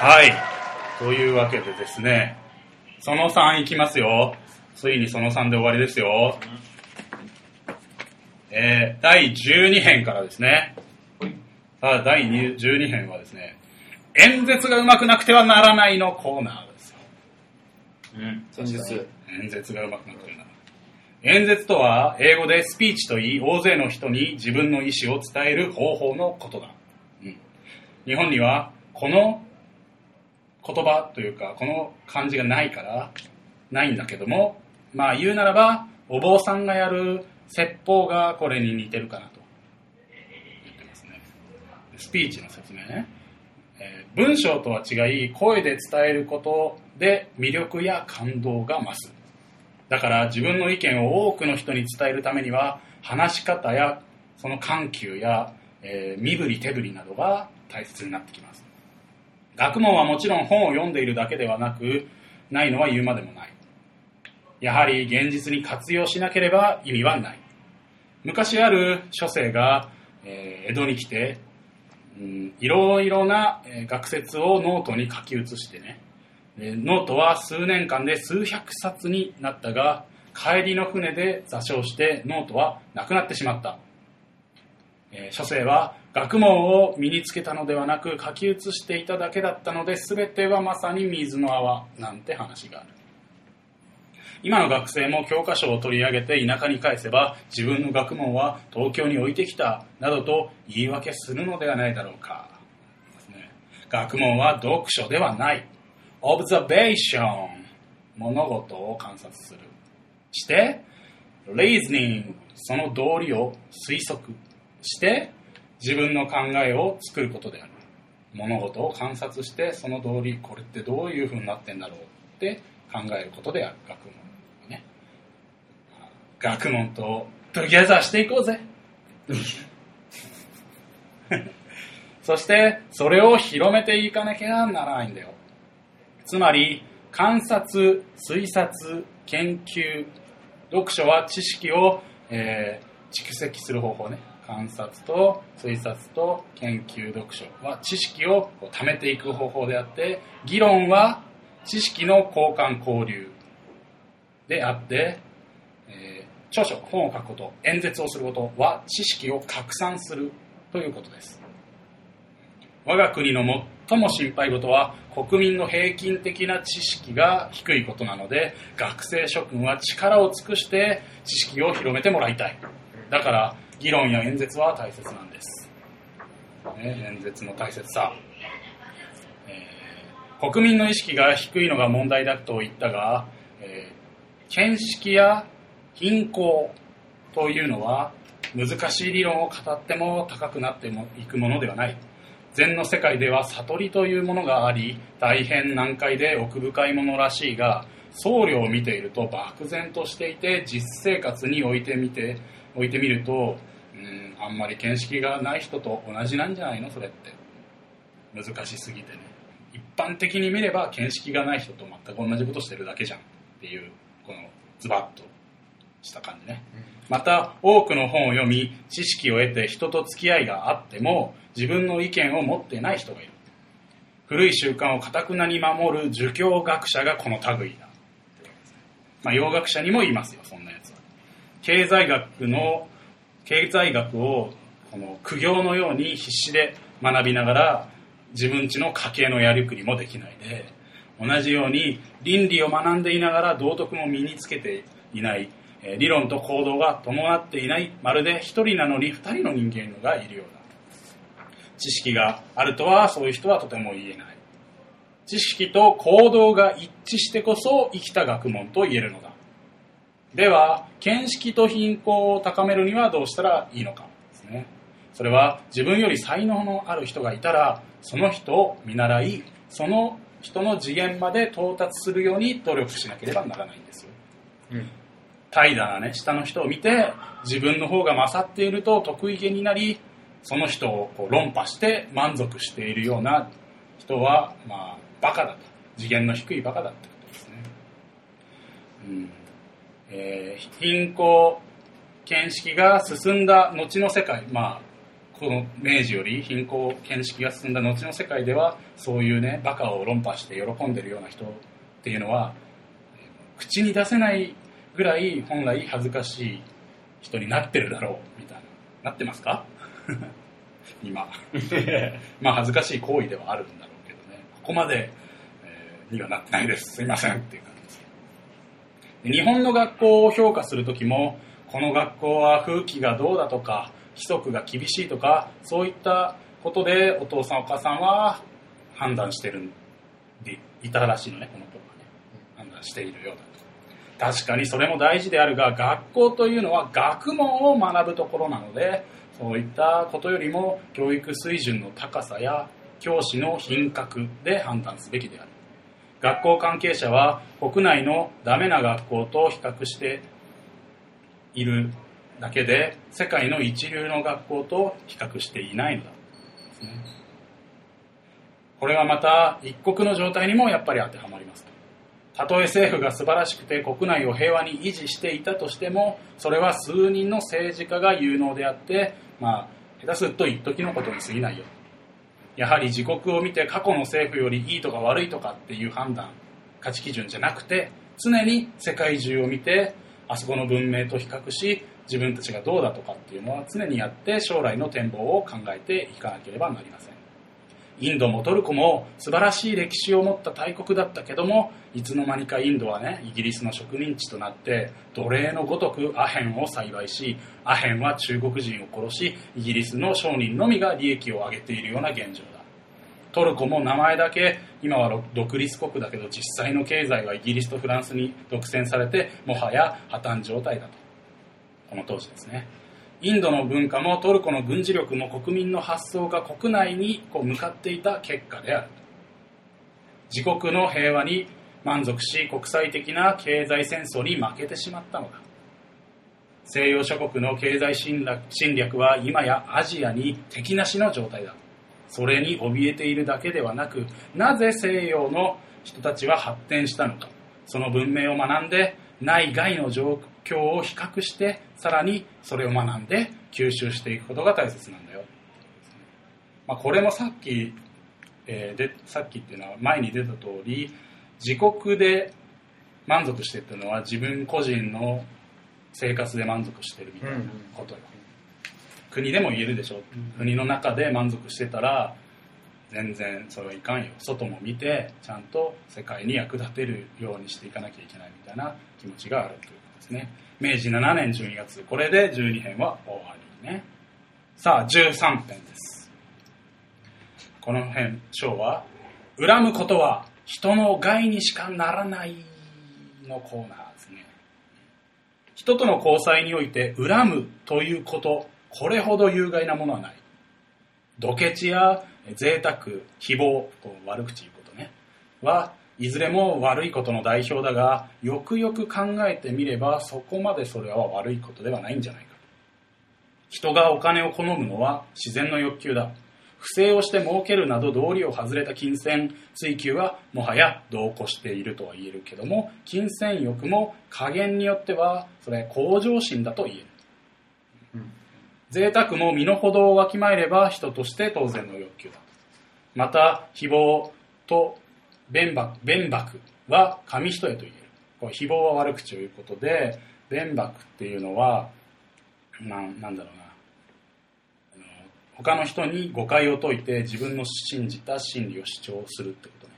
はい。というわけでですね、その3いきますよ。ついにその3で終わりですよ。えー、第12編からですね。さあ、第12編はですね、演説が上手くなくてはならないのコーナーですよ。うん。戦術。演説が上手くなくてはならない。演説とは、英語でスピーチと言い、大勢の人に自分の意思を伝える方法のことだ。うん日本には、この言葉というか、この漢字がないから、ないんだけども、まあ言うならば、お坊さんがやる説法がこれに似てるかなと言ってますね。スピーチの説明ね。えー文章とは違い、声で伝えることで魅力や感動が増す。だから自分の意見を多くの人に伝えるためには、話し方やその緩急や、えー身振り手振りなどが大切になってきます。学問はもちろん本を読んでいるだけではなく、ないのは言うまでもない。やはり現実に活用しなければ意味はない。昔ある書生が、えー江戸に来て、うんいろいろなえー学説をノートに書き写してね、ノートは数年間で数百冊になったが、帰りの船で座礁してノートはなくなってしまった。えー書生は学問を身につけたのではなく書き写していただけだったので全てはまさに水の泡なんて話がある。今の学生も教科書を取り上げて田舎に返せば自分の学問は東京に置いてきたなどと言い訳するのではないだろうか。学問は読書ではない。observation 物事を観察する。して reasoning その道理を推測。して自分の考えを作ることである。物事を観察してその通りこれってどういうふうになってんだろうって考えることである。学問ね。学問と together していこうぜ。そしてそれを広めていかなきゃならないんだよ。つまり観察推察研究読書は知識を、えー蓄積する方法ね。観察と推察と研究読書は知識をこう貯めていく方法であって議論は知識の交換交流であって、えー著書本を書くこと演説をすることは知識を拡散するということです。我が国の最も心配事は国民の平均的な知識が低いことなので学生諸君は力を尽くして知識を広めてもらいたい。だから議論や演説は大切なんです、ね、演説の大切さ、えー国民の意識が低いのが問題だと言ったが、えー見識や貧困というのは難しい理論を語っても高くなってもいくものではない。禅の世界では悟りというものがあり大変難解で奥深いものらしいが僧侶を見ていると漠然としていて実生活に置いてみて置いてみるとあんまり見識がない人と同じなんじゃないの？それって。難しすぎてね。一般的に見れば見識がない人と全く同じことしてるだけじゃんっていうこのズバッとした感じね。また多くの本を読み知識を得て人と付き合いがあっても自分の意見を持っていない人がいる。古い習慣をかたくなに守る儒教学者がこの類だ、まあ、洋学者にもいますよそんなやつは。経済学の経済学をこの苦行のように必死で学びながら自分ちの家計のやりくりもできないで同じように倫理を学んでいながら道徳も身につけていない理論と行動が伴っていないまるで一人なのに二人の人間がいるようだ。知識があるとはそういう人はとても言えない。知識と行動が一致してこそ生きた学問と言えるのだ。では見識と貧困を高めるにはどうしたらいいのかですね。それは自分より才能のある人がいたらその人を見習いその人の次元まで到達するように努力しなければならないんですよ。うん。怠惰なね下の人を見て自分の方が勝っていると得意げになりその人をこう論破して満足しているような人はまあバカだと。次元の低いバカだってことですね、うんえー貧困見識が進んだ後の世界。まあこの明治より貧困見識が進んだ後の世界ではそういうねバカを論破して喜んでるような人っていうのは口に出せないぐらい本来恥ずかしい人になってるだろうみたいな。なってますか？今。まあ恥ずかしい行為ではあるんだろうけどね。ここまで、えーにはなってないです。すいませんっていう日本の学校を評価する時もこの学校は風紀がどうだとか規則が厳しいとかそういったことでお父さんお母さんは判断してるんでいたらしいのねこの子がね。判断しているようだと。確かにそれも大事であるが学校というのは学問を学ぶところなのでそういったことよりも教育水準の高さや教師の品格で判断すべきである。学校関係者は国内のダメな学校と比較しているだけで世界の一流の学校と比較していないのだ。ねこれはまた一国の状態にもやっぱり当てはまりますたとえ政府が素晴らしくて国内を平和に維持していたとしてもそれは数人の政治家が有能であってまあ下手すると一時のことに過ぎないよ。やはり自国を見て過去の政府よりいいとか悪いとかっていう判断価値基準じゃなくて常に世界中を見てあそこの文明と比較し自分たちがどうだとかっていうのは常にやって将来の展望を考えていかなければなりません。インドもトルコも素晴らしい歴史を持った大国だったけどもいつの間にかインドはねイギリスの植民地となって奴隷のごとくアヘンを栽培しアヘンは中国人を殺しイギリスの商人のみが利益を上げているような現状だ。トルコも名前だけ今は独立国だけど実際の経済はイギリスとフランスに独占されてもはや破綻状態だと。この当時ですね。インドの文化もトルコの軍事力も国民の発想が国内にこう向かっていた結果である。自国の平和に満足し国際的な経済戦争に負けてしまったのだ。西洋諸国の経済侵略は今やアジアに敵なしの状態だ。それに怯えているだけではなくなぜ西洋の人たちは発展したのか。その文明を学んで内外の状況を比較してさらにそれを学んで吸収していくことが大切なんだよ、まあ、これもさっき、えーでさっきっていうのは前に出た通り自国で満足してっていうのは自分個人の生活で満足してるみたいなことよ、国でも言えるでしょ、国の中で満足してたら全然それはいかんよ。外も見てちゃんと世界に役立てるようにしていかなきゃいけないみたいな気持ちがあるということですね明治7年12月これで12編は終わりね。さあ13編です。この編章は「恨むことは人の害にしかならない」のコーナーですね。人との交際において恨むということこれほど有害なものはない。ドケチや贅沢誹謗こう悪口言うことね。はいずれも悪いことの代表だがよくよく考えてみればそこまでそれは悪いことではないんじゃないか。人がお金を好むのは自然の欲求だ。不正をして儲けるなど道理を外れた金銭追求はもはや度を越しているとは言えるけども金銭欲も加減によってはそれ向上心だと言える。贅沢も身の程をわきまえれば人として当然の欲求だ。また誹謗と弁駁弁駁は紙一重と言えるこれ誹謗は悪口を言うことで弁駁っていうのはななんだろうな。他の人に誤解を解いて自分の信じた真理を主張するってことね。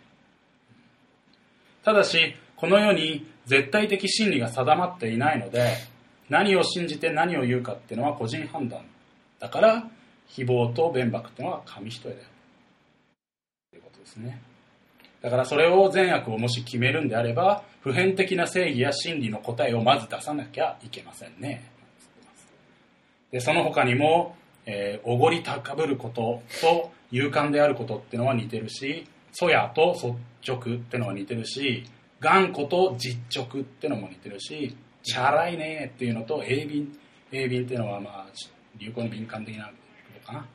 ただしこの世に絶対的真理が定まっていないので何を信じて何を言うかっていうのは個人判断だから誹謗と弁駁っていうのは紙一重だよ。ということですね。だからそれを善悪をもし決めるんであれば普遍的な正義や真理の答えをまず出さなきゃいけませんね。でその他にもえーおごり高ぶることと勇敢であることっていうのは似てるしそやと率直ってのは似てるし頑固と実直ってのも似てるしチャラいねっていうのと鋭敏鋭敏っていうのはまあ流行に敏感的なことかな。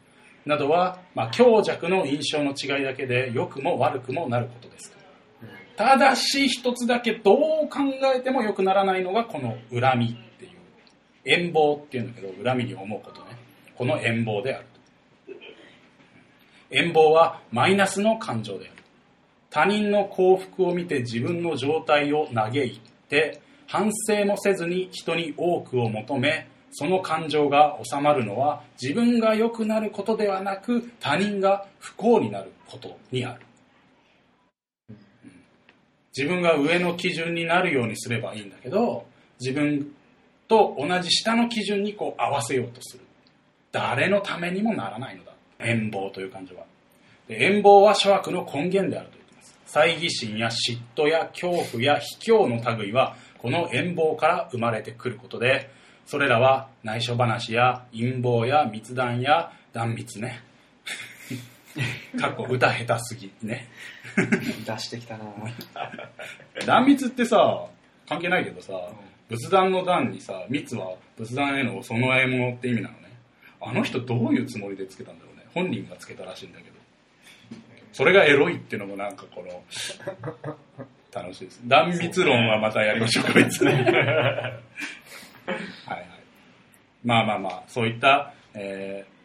などは、まあ、強弱の印象の違いだけで良くも悪くもなることです。ただし一つだけどう考えても良くならないのがこの恨みっていう。遠望っていうんだけど恨みに思うことね。この遠望である。遠望はマイナスの感情である。他人の幸福を見て自分の状態を嘆いて反省もせずに人に多くを求めその感情が収まるのは自分が良くなることではなく他人が不幸になることにある。自分が上の基準になるようにすればいいんだけど自分と同じ下の基準にこう合わせようとする。誰のためにもならないのだ。遠望という感情は。で遠望は諸悪の根源であると言っています。猜疑心や嫉妬や恐怖や卑怯の類はこの遠望から生まれてくることでそれらは内緒話や陰謀や密談や断密ね。過去歌下手すぎね。出してきたな。断密ってさ関係ないけどさ仏壇の段にさ密は仏壇へのお供え物って意味なのね。あの人どういうつもりでつけたんだろうね。本人がつけたらしいんだけど。それがエロいっていうのもなんかこの 楽しいです。断密論はまたやりましょうか別にはいはい。まあまあまあそういった、えー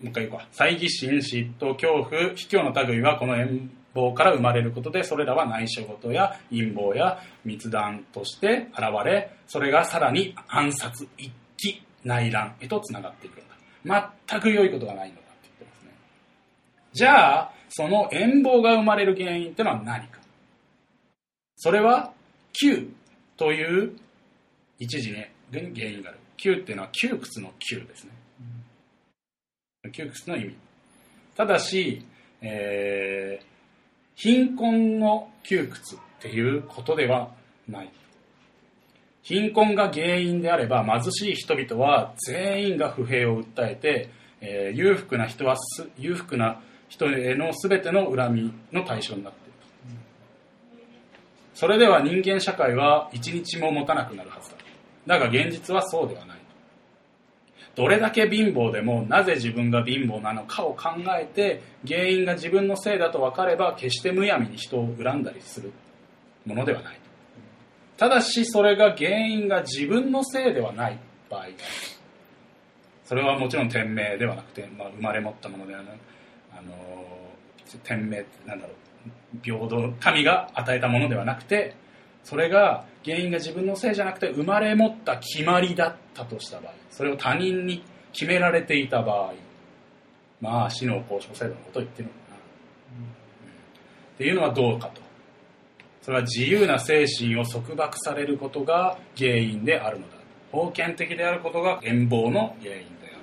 もう一回言うか。猜疑心嫉妬恐怖卑怯の類はこの遠望から生まれることでそれらは内緒事や陰謀や密談として現れそれがさらに暗殺一揆内乱へとつながっていくんだ。全く良いことがないのだって言ってますね。じゃあその遠望が生まれる原因ってのは何か。それは Q という一時ね原因がある。Q っていうのは窮屈の Q ですね。窮屈の意味。ただし、えー貧困の窮屈っていうことではない。貧困が原因であれば貧しい人々は全員が不平を訴えて、えー裕福な人は裕福な人への全ての恨みの対象になっている。それでは人間社会は一日も持たなくなるはずだ。だが現実はそうではない。どれだけ貧乏でもなぜ自分が貧乏なのかを考えて原因が自分のせいだと分かれば決してむやみに人を恨んだりするものではない。ただしそれが原因が自分のせいではない場合がある。それはもちろん天命ではなくて、まあ、生まれ持ったものではなくあの天命ってなんだろう。平等神が与えたものではなくてそれが原因が自分のせいじゃなくて生まれ持った決まりだったとした場合それを他人に決められていた場合まあ死の交渉制度のことを言ってるのかな、っていうのはどうかと。それは自由な精神を束縛されることが原因であるのだ。封建的であることが遠望の原因である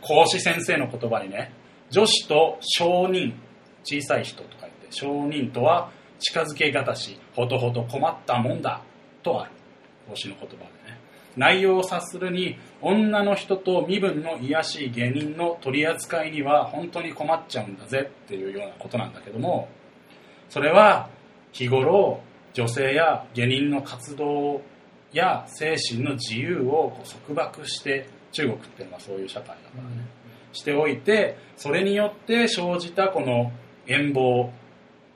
孔子先生の言葉にね女子と小人小さい人と書いて小人とは近づけがたしほとほと困ったもんだとある孔子の言葉でね。内容を察するに女の人と身分の卑しい下人の取り扱いには本当に困っちゃうんだぜっていうようなことなんだけどもそれは日頃女性や下人の活動や精神の自由を束縛して中国っていうのはそういう社会だからね、しておいてそれによって生じたこの遠望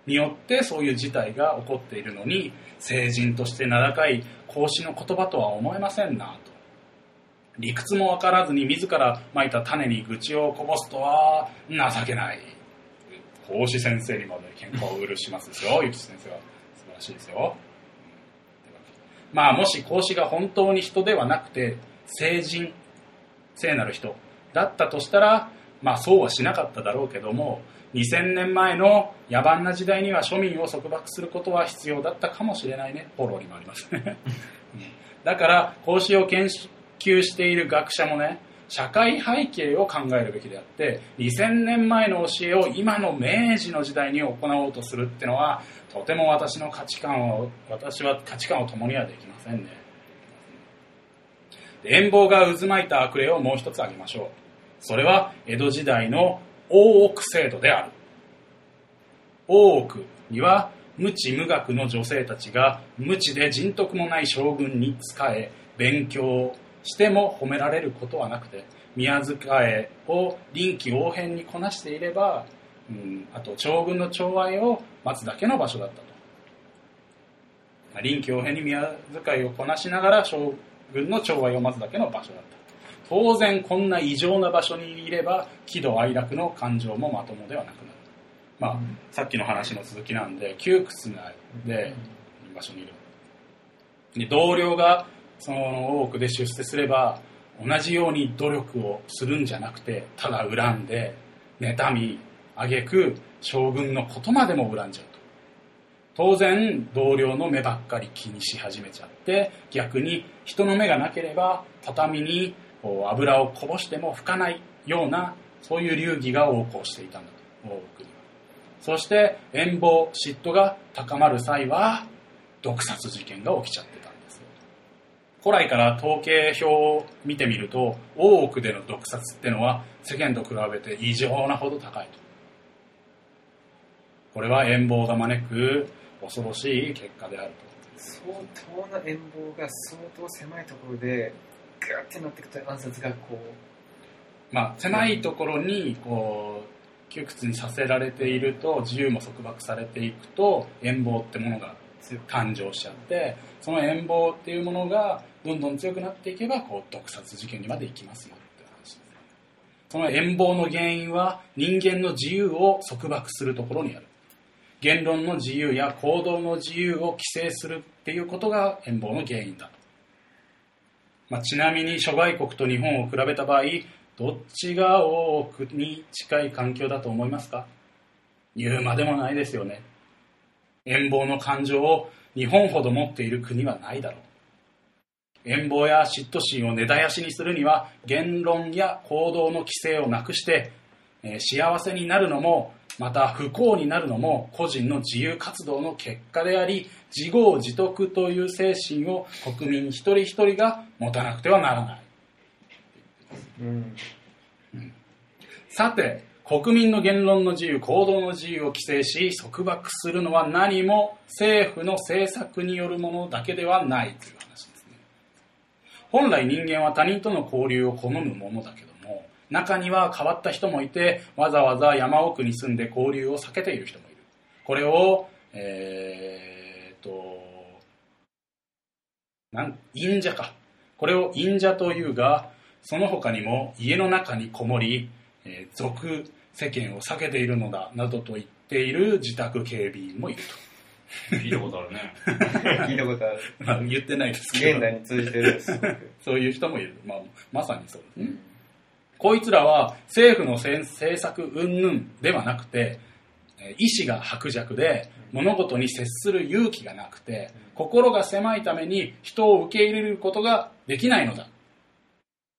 によってそういう事態が起こっているのに成人として名高い孔子の言葉とは思えませんなと。理屈も分からずに自らまいた種に愚痴をこぼすとは情けない。孔子先生にまで喧嘩を許しますですよ。諭吉先生は素晴らしいですよ。まあもし孔子が本当に人ではなくて聖人聖なる人だったとしたらまあそうはしなかっただろうけども2000年前の野蛮な時代には庶民を束縛することは必要だったかもしれないね。フォローにもあります。ね だから孔子を研究している学者もね社会背景を考えるべきであって2000年前の教えを今の明治の時代に行おうとするってのはとても私の価値観を私は価値観を共にはできませんね。遠望が渦巻いた悪例をもう一つ挙げましょう。それは江戸時代の大奥制度である。大奥には無知無学の女性たちが無知で人徳もない将軍に仕え勉強しても褒められることはなくて宮遣いを臨機応変にこなしていれば、うん、あと将軍の寵愛を待つだけの場所だったと。臨機応変に宮遣いをこなしながら将軍の寵愛を待つだけの場所だった。当然こんな異常な場所にいれば喜怒哀楽の感情もまともではなくなる。まあ、さっきの話の続きなんで窮屈なで場所にいる。で同僚がその多くで出世すれば同じように努力をするんじゃなくてただ恨んで妬み挙句将軍のことまでも恨んじゃうと。当然同僚の目ばっかり気にし始めちゃって逆に人の目がなければ畳にこう油をこぼしても拭かないようなそういう流儀が横行していたんだと大奥には。そして遠望嫉妬が高まる際は毒殺事件が起きちゃってたんですよ。古来から統計表を見てみると大奥での毒殺ってのは世間と比べて異常なほど高いと。これは遠望が招く恐ろしい結果であると。相当な遠望が相当狭いところでグーってなっていくと暗殺がこうまあ狭いところにこう窮屈にさせられていると自由も束縛されていくと遠望ってものが誕生しちゃってその遠望っていうものがどんどん強くなっていけばこう毒殺事件にまで行きますよって話。ですその遠望の原因は人間の自由を束縛するところにある。言論の自由や行動の自由を規制するっていうことが変貌の原因だ。と、まあ、ちなみに諸外国と日本を比べた場合どっちが多くに近い環境だと思いますか？言うまでもないですよね。変貌の感情を日本ほど持っている国はないだろう。遠望や嫉妬心を根絶やしにするには言論や行動の規制をなくして、えー、幸せになるのもまた不幸になるのも個人の自由活動の結果であり自業自得という精神を国民一人一人が持たなくてはならない、うん、さて国民の言論の自由行動の自由を規制し束縛するのは何も政府の政策によるものだけではないという話ですね。本来人間は他人との交流を好むものだけど中には変わった人もいてわざわざ山奥に住んで交流を避けている人もいる。これをえー、っとなん忍者か。これを忍者というがその他にも家の中にこもり、えー、俗世間を避けているのだなどと言っている自宅警備員もいると。聞いたことあるね。聞いたことある、まあ、言ってないですけど。現代に通じてる そういう人もいる、まあ、まさにそう。ですね、うんこいつらは政府の政策云々ではなくて、意志が薄弱で物事に接する勇気がなくて、心が狭いために人を受け入れることができないのだ。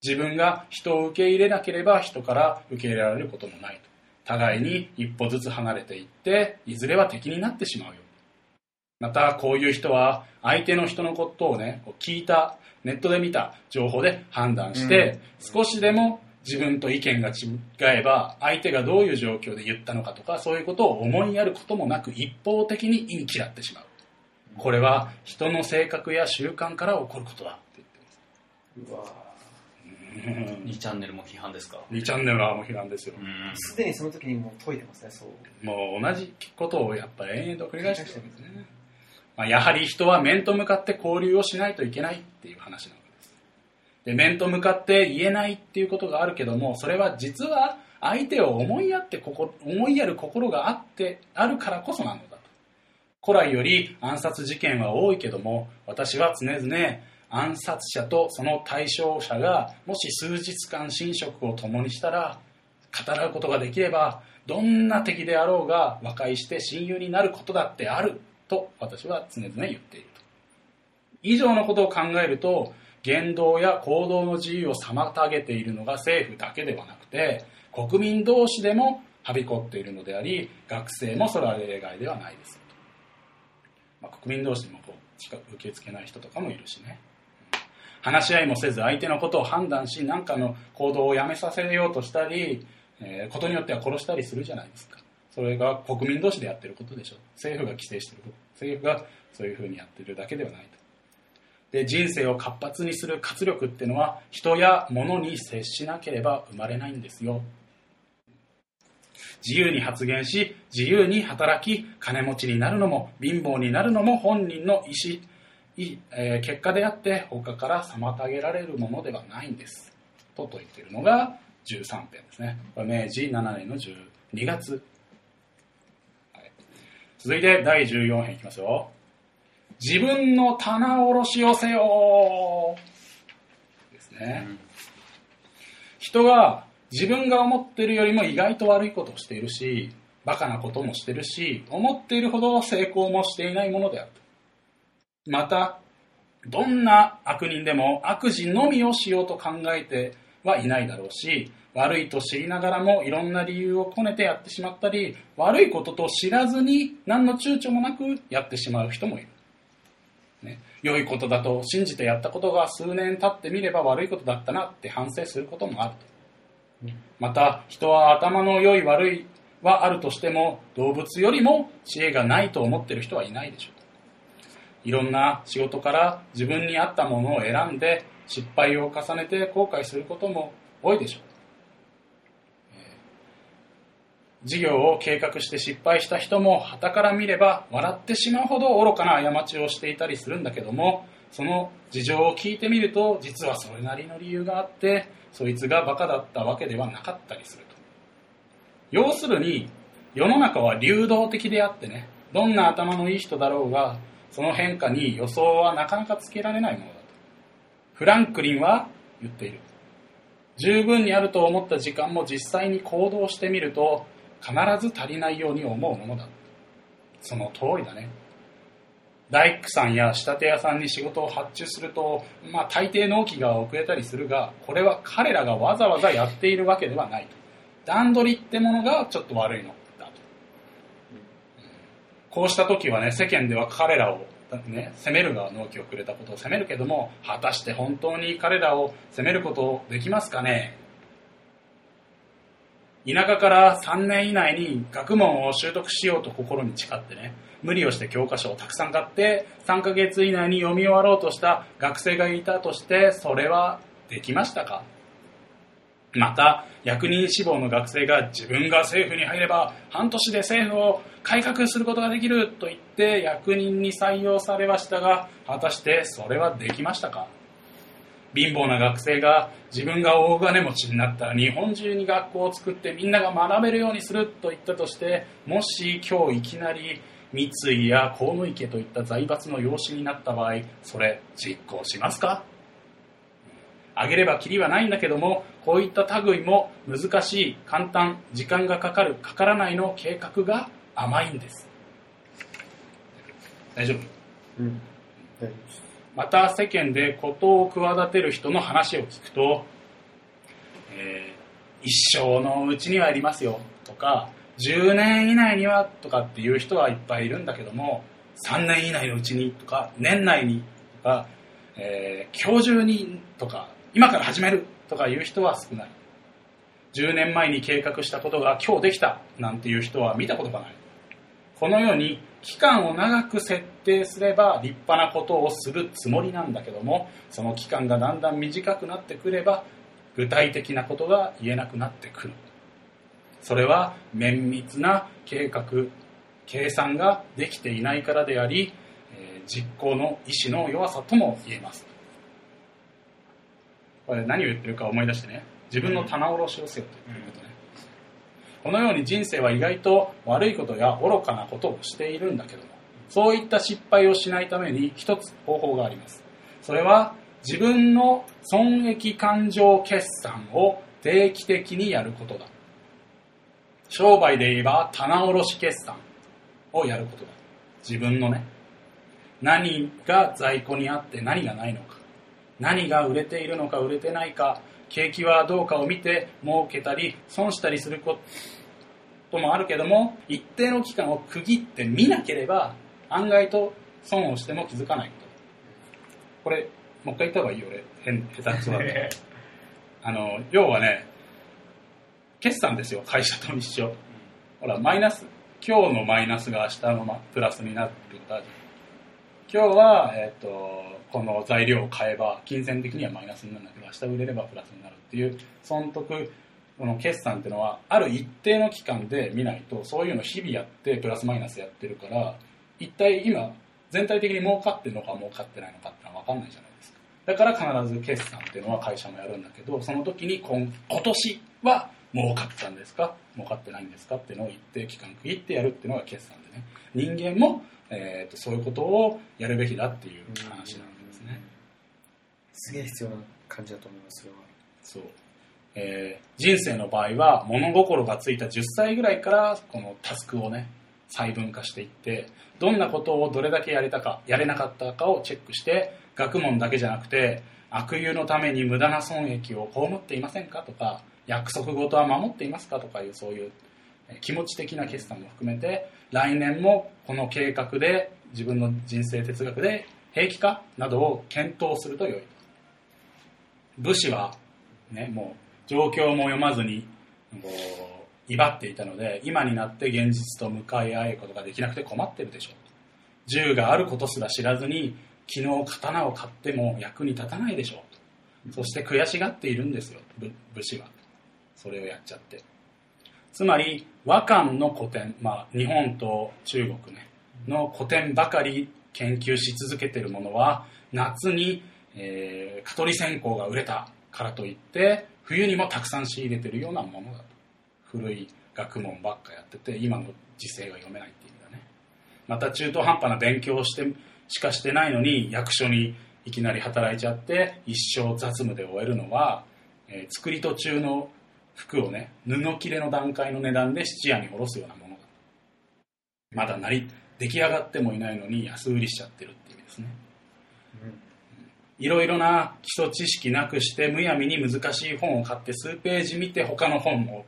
自分が人を受け入れなければ人から受け入れられることもないと。互いに一歩ずつ離れていって、いずれは敵になってしまうよ。また、こういう人は相手の人のことをね、聞いた、ネットで見た情報で判断して、少しでも自分と意見が違えば相手がどういう状況で言ったのかとかそういうことを思いやることもなく一方的に言い嫌ってしまう。これは人の性格や習慣から起こることだ。って言ってますうわ2チャンネルも批判ですか？2チャンネルはもう批判ですよ。すでにその時にもう解いてますねそう。もう同じことをやっぱり延々と繰り返してるんですね、まあ、やはり人は面と向かって交流をしないといけないっていう話なので面と向かって言えないっていうことがあるけどもそれは実は相手を思いやって思いやる心があってあるからこそなのだと。古来より暗殺事件は多いけども私は常々暗殺者とその対象者がもし数日間寝食を共にしたら語らうことができればどんな敵であろうが和解して親友になることだってあると私は常々言っていると。以上のことを考えると言動や行動の自由を妨げているのが政府だけではなくて国民同士でもはびこっているのであり学生もそれは例外ではないですまあ、国民同士でもこう近く受け付けない人とかもいるしね。話し合いもせず相手のことを判断し何かの行動をやめさせようとしたり、えー、ことによっては殺したりするじゃないですか。それが国民同士でやってることでしょ。政府が規制してること。政府がそういうふうにやってるだけではないと。で人生を活発にする活力っていうのは人や物に接しなければ生まれないんですよ自由に発言し自由に働き金持ちになるのも貧乏になるのも本人の意思、えー、結果であって他から妨げられるものではないんですと説いているのが13編ですね。明治7年の12月。はい続いて第14編いきますよ。自分の棚卸しをせよですね。人が自分が思ってるよりも意外と悪いことをしているし、バカなこともしてるし、思っているほど成功もしていないものである。また、どんな悪人でも悪事のみをしようと考えてはいないだろうし、悪いと知りながらもいろんな理由をこねてやってしまったり、悪いことと知らずに何の躊躇もなくやってしまう人もいる。ね、良いことだと信じてやったことが数年経ってみれば悪いことだったなって反省することもあると。また人は頭の良い悪いはあるとしても動物よりも知恵がないと思っている人はいないでしょう。いろんな仕事から自分に合ったものを選んで失敗を重ねて後悔することも多いでしょうえー事業を計画して失敗した人も傍から見れば笑ってしまうほど愚かな過ちをしていたりするんだけどもその事情を聞いてみると実はそれなりの理由があってそいつがバカだったわけではなかったりすると。要するに世の中は流動的であってねどんな頭のいい人だろうがその変化に予想はなかなかつけられないものだと。フランクリンは言っている。十分にあると思った時間も実際に行動してみると必ず足りないように思うものだ。その通りだね。大工さんや仕立て屋さんに仕事を発注すると、まあ、大抵納期が遅れたりするがこれは彼らがわざわざやっているわけではないと。段取りってものがちょっと悪いのだと。こうした時はね世間では彼らをね、責めるが納期をくれたことを責めるけども果たして本当に彼らを責めることできますかね？田舎から3年以内に学問を習得しようと心に誓ってね無理をして教科書をたくさん買って3ヶ月以内に読み終わろうとした学生がいたとしてそれはできましたか？また役人志望の学生が自分が政府に入れば半年で政府を改革することができると言って役人に採用されましたが果たしてそれはできましたか？貧乏な学生が自分が大金持ちになったら日本中に学校を作ってみんなが学べるようにすると言ったとしてもし今日いきなり三井や河野池といった財閥の養子になった場合それ実行しますか？あげればきりはないんだけどもこういった類も難しい簡単時間がかかるかからないの計画が甘いんです大丈夫？うん。大丈夫。また世間で事を企てる人の話を聞くと、えー一生のうちにはやりますよとか10年以内にはとかっていう人はいっぱいいるんだけども3年以内のうちにとか年内にとか、えー今日中にとか今から始めるとかいう人は少ない。10年前に計画したことが今日できたなんていう人は見たことがない。このように期間を長く設定すれば立派なことをするつもりなんだけどもその期間がだんだん短くなってくれば具体的なことが言えなくなってくる。それは綿密な計画計算ができていないからであり、え実行の意志の弱さとも言えます。これ何を言ってるか思い出してね。自分の棚卸しをせよということね、このように人生は意外と悪いことや愚かなことをしているんだけどもそういった失敗をしないために一つ方法があります。それは自分の損益勘定決算を定期的にやることだ。商売で言えば棚卸決算をやることだ。自分のね。何が在庫にあって何がないのか。何が売れているのか売れてないか。景気はどうかを見て儲けたり損したりすることもあるけども一定の期間を区切って見なければ案外と損をしても気づかないこと。これもう一回言った方がいいよ俺変下手くそだってあの要はね決算ですよ会社と一緒。ほらマイナス今日のマイナスが明日のまプラスになることある今日は、えっとこの材料を買えば金銭的にはマイナスになるんだけど明日売れればプラスになるっていう損得この決算っていうのはある一定の期間で見ないとそういうの日々やってプラスマイナスやってるから一体今全体的に儲かってるのか儲かってないのかってのは分かんないじゃないですか？だから必ず決算っていうのは会社もやるんだけどその時に今今年は儲かったんですか？儲かってないんですか？っていうのを一定期間区切ってやるっていうのが決算でね。人間も、えー、とそういうことをやるべきだっていう話なんです、げえ必要な感じだと思いますそれは。そう、えー人生の場合は物心がついた10歳ぐらいからこのタスクをね細分化していってどんなことをどれだけやれたかやれなかったかをチェックして学問だけじゃなくて悪友のために無駄な損益を被っていませんか？とか約束事は守っていますか？とかいうそういう気持ち的な決算も含めて来年もこの計画で自分の人生哲学で平気か？などを検討すると良い。武士はね、もう状況も読まずにこう威張っていたので今になって現実と向かい合えることができなくて困ってるでしょう銃があることすら知らずに昨日刀を買っても役に立たないでしょうそして悔しがっているんですよ武士は。それをやっちゃって。つまり和漢の古典、まあ、日本と中国ねの古典ばかり研究し続けてるものは夏に、えー蚊取り線香が売れたからといって冬にもたくさん仕入れてるようなものだと。古い学問ばっかやってて今の時勢が読めないっていう意味だね。また中途半端な勉強してしかしてないのに役所にいきなり働いちゃって一生雑務で終えるのは、えー作り途中の服をね布切れの段階の値段で質屋に卸すようなものだまだなり出来上がってもいないのに安売りしちゃってるっていう意味ですね。いろいろな基礎知識なくしてむやみに難しい本を買って数ページ見て他の本を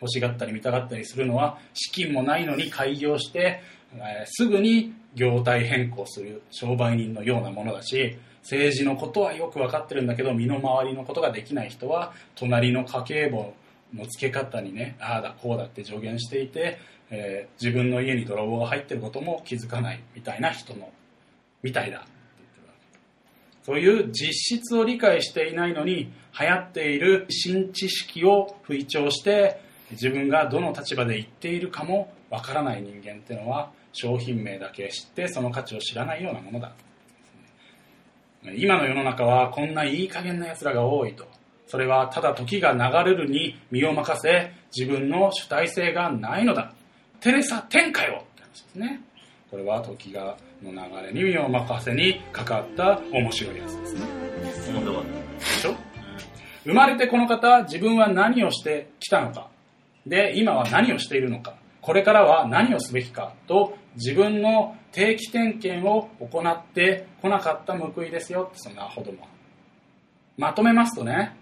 欲しがったり見たがったりするのは資金もないのに開業して、えーすぐに業態変更する商売人のようなものだし政治のことはよく分かってるんだけど身の回りのことができない人は隣の家計簿の付け方にねああだこうだって助言していて、えー自分の家に泥棒が入ってることも気づかないみたいな人のみたいだ。そういう実質を理解していないのに流行っている新知識を吹聴して自分がどの立場で言っているかもわからない人間っていうのは商品名だけ知ってその価値を知らないようなものだ。今の世の中はこんないい加減な奴らが多いと。それはただ時が流れるに身を任せ自分の主体性がないのだ。テレサ天下よって話ですね。これは時がの流れに身を任せにかかった面白いやつですね。面白かっでしょ？生まれてこの方自分は何をしてきたのか。で今は何をしているのか。これからは何をすべきかと自分の定期点検を行ってこなかった報いですよってそんなほども。まとめますとね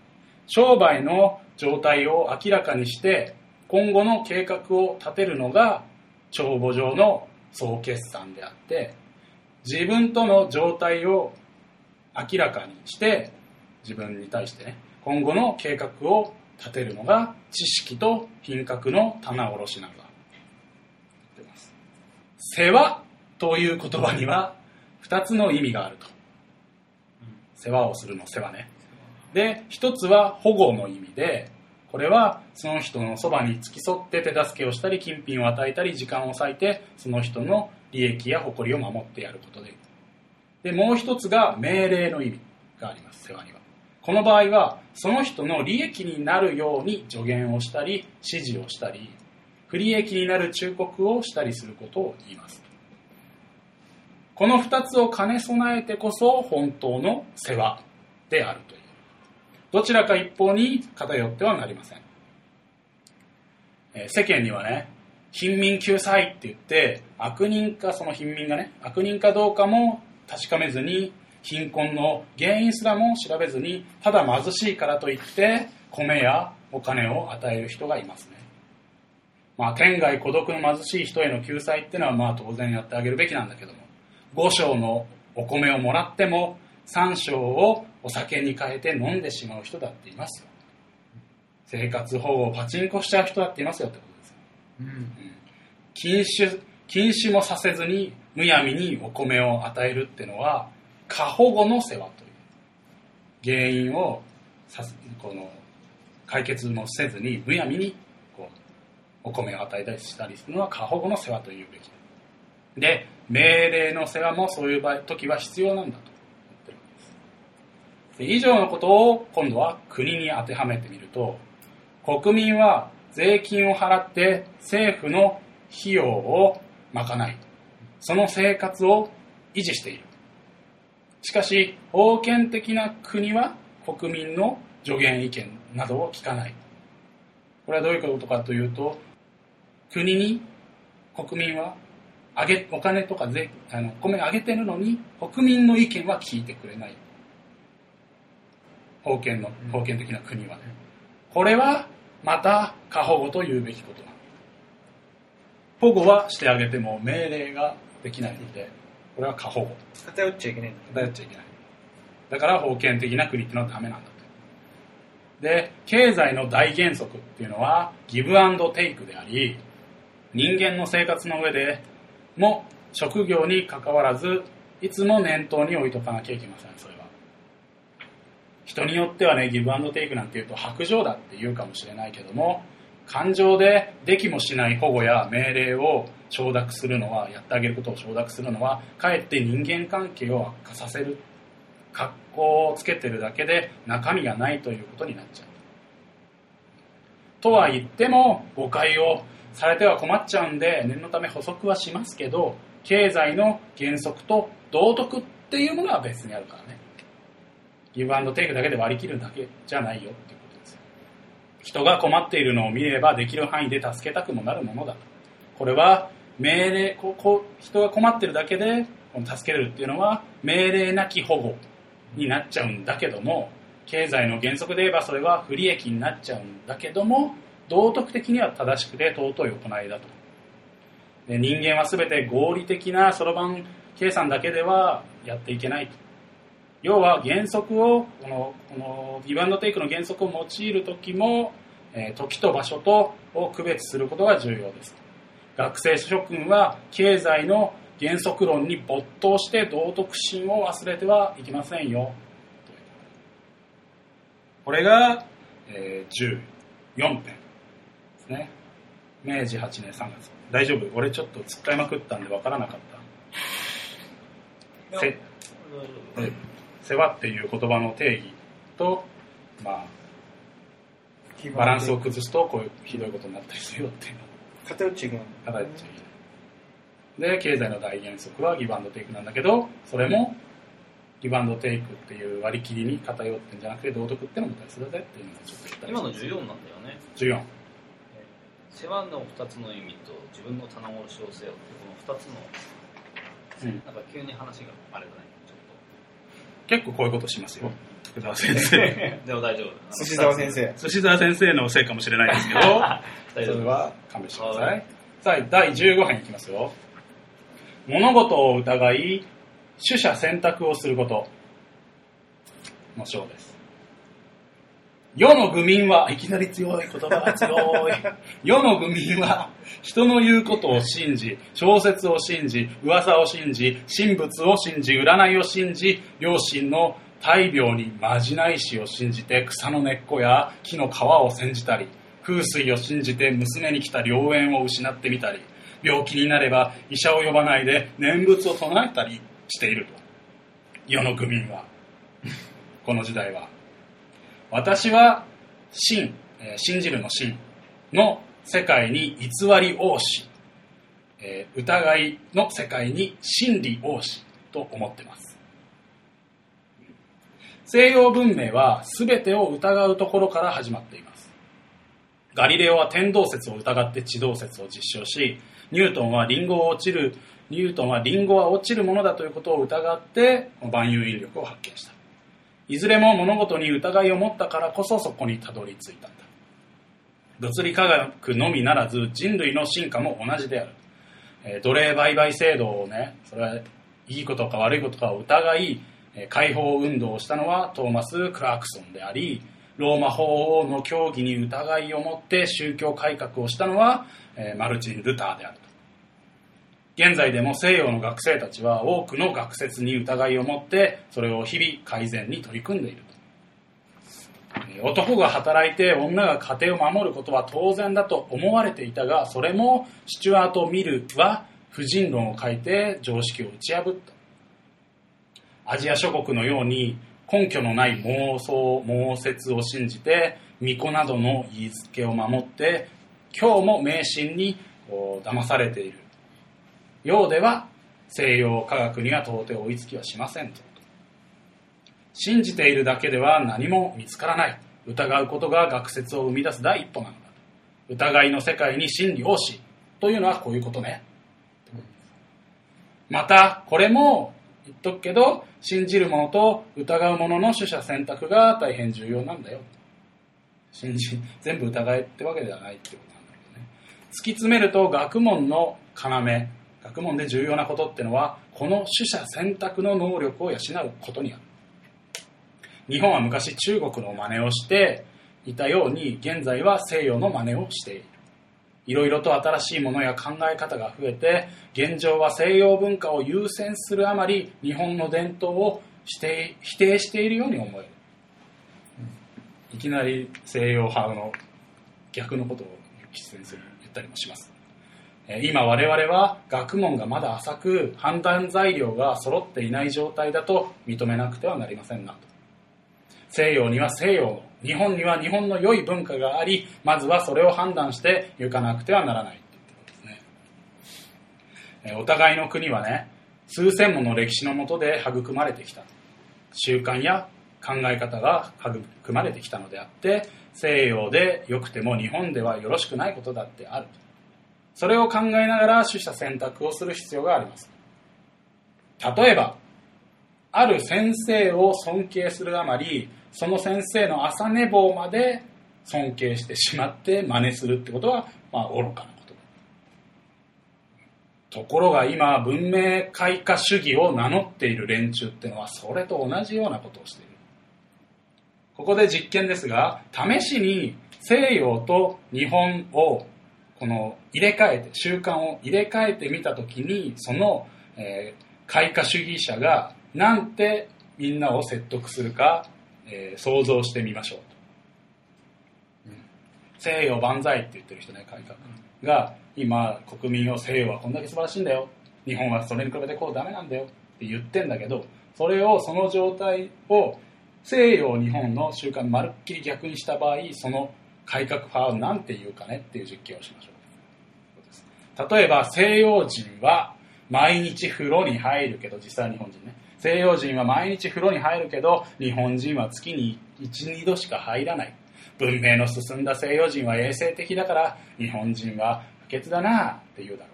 商売の状態を明らかにして今後の計画を立てるのが帳簿上の総決算であって自分との状態を明らかにして自分に対してね今後の計画を立てるのが知識と品格の棚卸しなんだ。世話という言葉には2つの意味があると。世話をするの世話ね。で一つは保護の意味でこれはその人のそばに付き添って手助けをしたり金品を与えたり時間を割いてその人の利益や誇りを守ってやることで。でもう一つが命令の意味があります。世話には。この場合はその人の利益になるように助言をしたり指示をしたり不利益になる忠告をしたりすることを言います。この二つを兼ね備えてこそ本当の世話であるという。どちらか一方に偏ってはなりません、えー世間にはね貧民救済って言って悪人かその貧民がね悪人かどうかも確かめずに貧困の原因すらも調べずにただ貧しいからといって米やお金を与える人がいますね。まあ天涯孤独の貧しい人への救済っていうのはまあ当然やってあげるべきなんだけども5升のお米をもらっても3升をお酒に変えて飲んでしまう人だっていますよ。生活保護をパチンコしちゃう人だっていますよってことですよ。うん。禁酒禁酒もさせずにむやみにお米を与えるってのは過保護の世話という。原因をさすこの解決もせずにむやみにこうお米を与えたりしたりするのは過保護の世話というべきで命令の世話もそういう場合時は必要なんだと言ってるわけですで以上のことを今度は国に当てはめてみると国民は税金を払って政府の費用を賄いその生活を維持している。しかし封建的な国は国民の助言意見などを聞かない。これはどういうことかというと国に国民はあげお金とか税あの米あげてるのに国民の意見は聞いてくれない。封建の封建的な国は。ねこれはまた過保護と言うべきことなん保護はしてあげても命令ができないのでこれは過保護。偏っちゃいけない。偏っちゃいけない。だから封建的な国っていうのはダメなんだとで経済の大原則っていうのはギブアンドテイクであり人間の生活の上でも職業に関わらずいつも念頭に置いとかなきゃいけません。それは人によってはねギブアンドテイクなんていうと白状だって言うかもしれないけども感情でできもしない保護や命令を承諾するのはやってあげることを承諾するのはかえって人間関係を悪化させる。格好をつけてるだけで中身がないということになっちゃう。とは言っても誤解をされては困っちゃうんで念のため補足はしますけど経済の原則と道徳っていうものは別にあるからね。ギブアンドテイクだけで割り切るだけじゃないよっていうことです人が困っているのを見ればできる範囲で助けたくもなるものだと。これは命令ここ人が困ってるだけで助けるっていうのは命令なき保護になっちゃうんだけども経済の原則で言えばそれは不利益になっちゃうんだけども道徳的には正しくて尊い行いだと。で人間は全て合理的なそろばん計算だけではやっていけないと。要は原則をこのこのギブアンドテイクの原則を用いる時も、えー時と場所とを区別することが重要です。学生諸君は経済の原則論に没頭して道徳心を忘れてはいけませんよ。これが、えー14編ですね。明治8年3月。大丈夫？俺ちょっと突っかいまくったんで分からなかった。せえ世話っていう言葉の定義と、まあ、バランスを崩すとこういうひどいことになったりするよっていうの偏っちゃいけない。が偏っちゃいけないで経済の大原則はギブアンドテイクなんだけどそれもギブアンドテイクっていう割り切りに偏ってんじゃなくて道徳ってのも大切だぜっていうのをちょっと言ったり今のし14なんだよね。14世話の2つの意味と自分の棚卸しをせよってこの2つの、うんなんか急に話があれだね。結構こういうことしますよ福沢先生。でも大丈夫。寿司沢先生。寿司沢先生のせいかもしれないですけど 大そ丈夫。れは勘弁してくださはいい。さあ、第15編いきますよ。物事を疑い、取捨選択をすることの章です。世の愚民は、いきなり強い言葉が強い。世の愚民は、人の言うことを信じ、小説を信じ、噂を信じ、神仏を信じ、占いを信じ、両親の大病にまじないしを信じて草の根っこや木の皮を煎じたり、風水を信じて娘に来た良縁を失ってみたり、病気になれば医者を呼ばないで念仏を唱えたりしていると。世の愚民は、この時代は。私は、信、えー信じるの信の世界に偽り多し、えー疑いの世界に真理多しと思ってます。西洋文明は全てを疑うところから始まっています。ガリレオは天動説を疑って地動説を実証し、ニュートンはリンゴを落ちる、ニュートンはリンゴは落ちるものだということを疑って、万有引力を発見した。いずれも物事に疑いを持ったからこそそこにたどり着いたんだ。物理科学のみならず人類の進化も同じである。えー奴隷売買制度をね、それはいいことか悪いことかを疑い、えー解放運動をしたのはトーマス・クラークソンであり、ローマ法王の教義に疑いを持って宗教改革をしたのは、えーマルチン・ルターである。現在でも西洋の学生たちは多くの学説に疑いを持ってそれを日々改善に取り組んでいる男が働いて女が家庭を守ることは当然だと思われていたがそれもスチュアート・ミルは婦人論を書いて常識を打ち破った。アジア諸国のように根拠のない妄想妄説を信じて巫女などの言いつけを守って今日も迷信に騙されている。ようでは西洋科学には到底追いつきはしませんと。信じているだけでは何も見つからない。疑うことが学説を生み出す第一歩なのだ。疑いの世界に真理をしというのはこういうことね。またこれも言っとくけど信じる者と疑う者の取捨選択が大変重要なんだよ。信じ全部疑えってわけではないってことなんだけどね。突き詰めると学問の要。学問で重要なことってのはこの取捨選択の能力を養うことにある。日本は昔中国の真似をしていたように現在は西洋の真似をしている。いろいろと新しいものや考え方が増えて現状は西洋文化を優先するあまり日本の伝統を否定否定しているように思える。いきなり西洋派の逆のことを出演する言ったりもします。今我々は学問がまだ浅く判断材料が揃っていない状態だと認めなくてはなりませんなと。西洋には西洋の日本には日本の良い文化がありまずはそれを判断して行かなくてはならないということですね。お互いの国はね数千もの歴史のもとで育まれてきた習慣や考え方が育まれてきたのであって西洋で良くても日本ではよろしくないことだってあるそれを考えながら取捨選択をする必要があります。例えばある先生を尊敬するあまりその先生の朝寝坊まで尊敬してしまって真似するってことは、まあ、愚かなこと。ところが今文明開化主義を名乗っている連中ってのはそれと同じようなことをしている。ここで実験ですが試しに西洋と日本をこの入れ替えて習慣を入れ替えてみた時にその、えー開化主義者がなんてみんなを説得するか、えー想像してみましょうと、西洋万歳って言ってる人ね改革が。今国民を西洋はこんだけ素晴らしいんだよ。日本はそれに比べてこうダメなんだよ。って言ってんだけどそれをその状態を西洋日本の習慣にまるっきり逆にした場合その改革派は何て言うかねっていう実験をしましょう。例えば西洋人は毎日風呂に入るけど実際日本人ね。西洋人は毎日風呂に入るけど日本人は月に12度しか入らない。文明の進んだ西洋人は衛生的だから日本人は不潔だなって言うだろう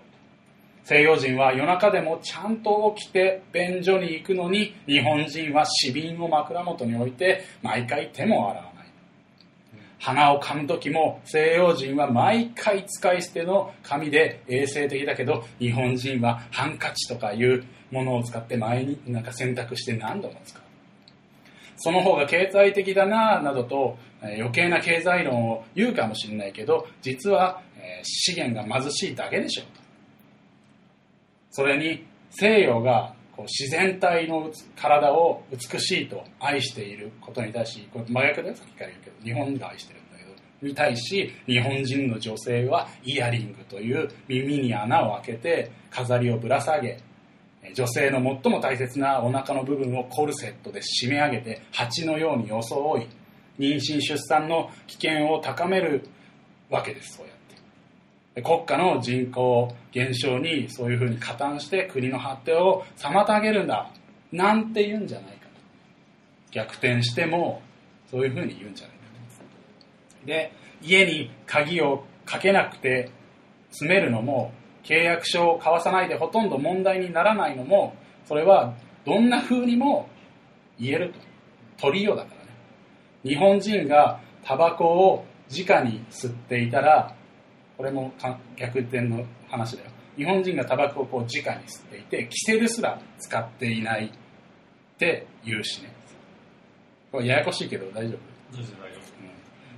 西洋人は夜中でもちゃんと起きて便所に行くのに日本人は紙瓶を枕元に置いて毎回手も洗わない。鼻を噛む時も西洋人は毎回使い捨ての紙で衛生的だけど日本人はハンカチとかいうものを使って毎日なんか洗濯して何度も使う。その方が経済的だななどと余計な経済論を言うかもしれないけど実は資源が貧しいだけでしょうと。それに西洋がこう自然体の体を美しいと愛していることに対しこれ真逆だよさっきから言うけど。日本が愛してるんだけど。に対し日本人の女性はイヤリングという耳に穴を開けて飾りをぶら下げ女性の最も大切なお腹の部分をコルセットで締め上げて蜂のように装い妊娠出産の危険を高めるわけですそうや国家の人口減少にそういうふうに加担して国の発展を妨げるんだ。なんて言うんじゃないかと。逆転してもそういうふうに言うんじゃないかと。で家に鍵をかけなくて住めるのも契約書を交わさないでほとんど問題にならないのもそれはどんな風にも言えると。取りよだからね。日本人がタバコを直に吸っていたらこれもか逆転の話だよ。日本人がタバコをこう直に吸っていてキセルすら使っていないって言うしね。これややこしいけど大丈夫？どうぞ大丈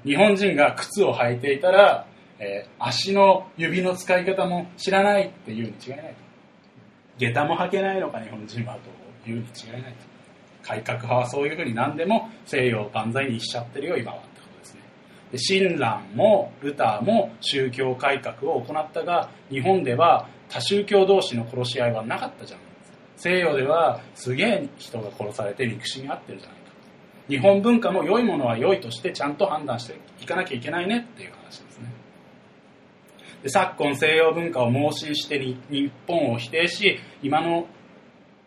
日本人が靴を履いていたら、えー足の指の使い方も知らないっていうに違いないと。下駄も履けないのか日本人はというに違いないと。改革派はそういうふうに何でも西洋万歳にしちゃってるよ今は親鸞もルターも宗教改革を行ったが日本では多宗教同士の殺し合いはなかったじゃないですか。西洋ではすげえ人が殺されて憎しみ合ってるじゃないか。日本文化も良いものは良いとしてちゃんと判断していかなきゃいけないねっていう話ですね。で昨今西洋文化を盲信して日本を否定し今の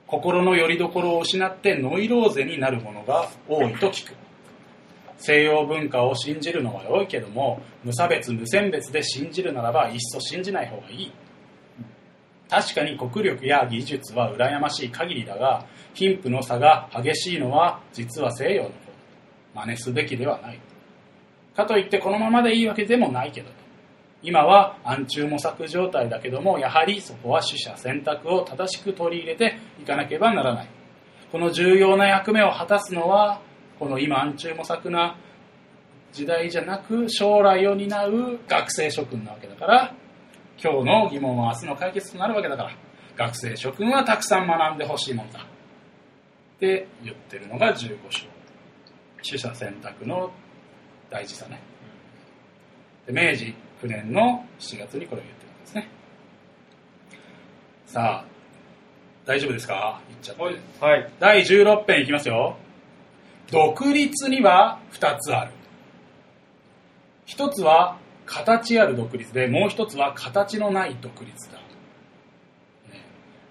心の拠り所を失ってノイローゼになるものが多いと聞く。西洋文化を信じるのは良いけども無差別無選別で信じるならばいっそ信じない方がいい。確かに国力や技術は羨ましい限りだが貧富の差が激しいのは実は西洋の方。真似すべきではない。かといってこのままでいいわけでもないけど今は暗中模索状態だけどもやはりそこは取捨選択を正しく取り入れていかなければならない。この重要な役目を果たすのはこの今暗中模索な時代じゃなく将来を担う学生諸君なわけだから今日の疑問は明日の解決となるわけだから学生諸君はたくさん学んでほしいもんだ。って言ってるのが15章。取捨選択の大事さね。で明治9年の7月にこれを言ってるんですね。さあ大丈夫ですか？言っちゃって、はい。第16編いきますよ独立には2つある。1つは形ある独立でもう1つは形のない独立だ、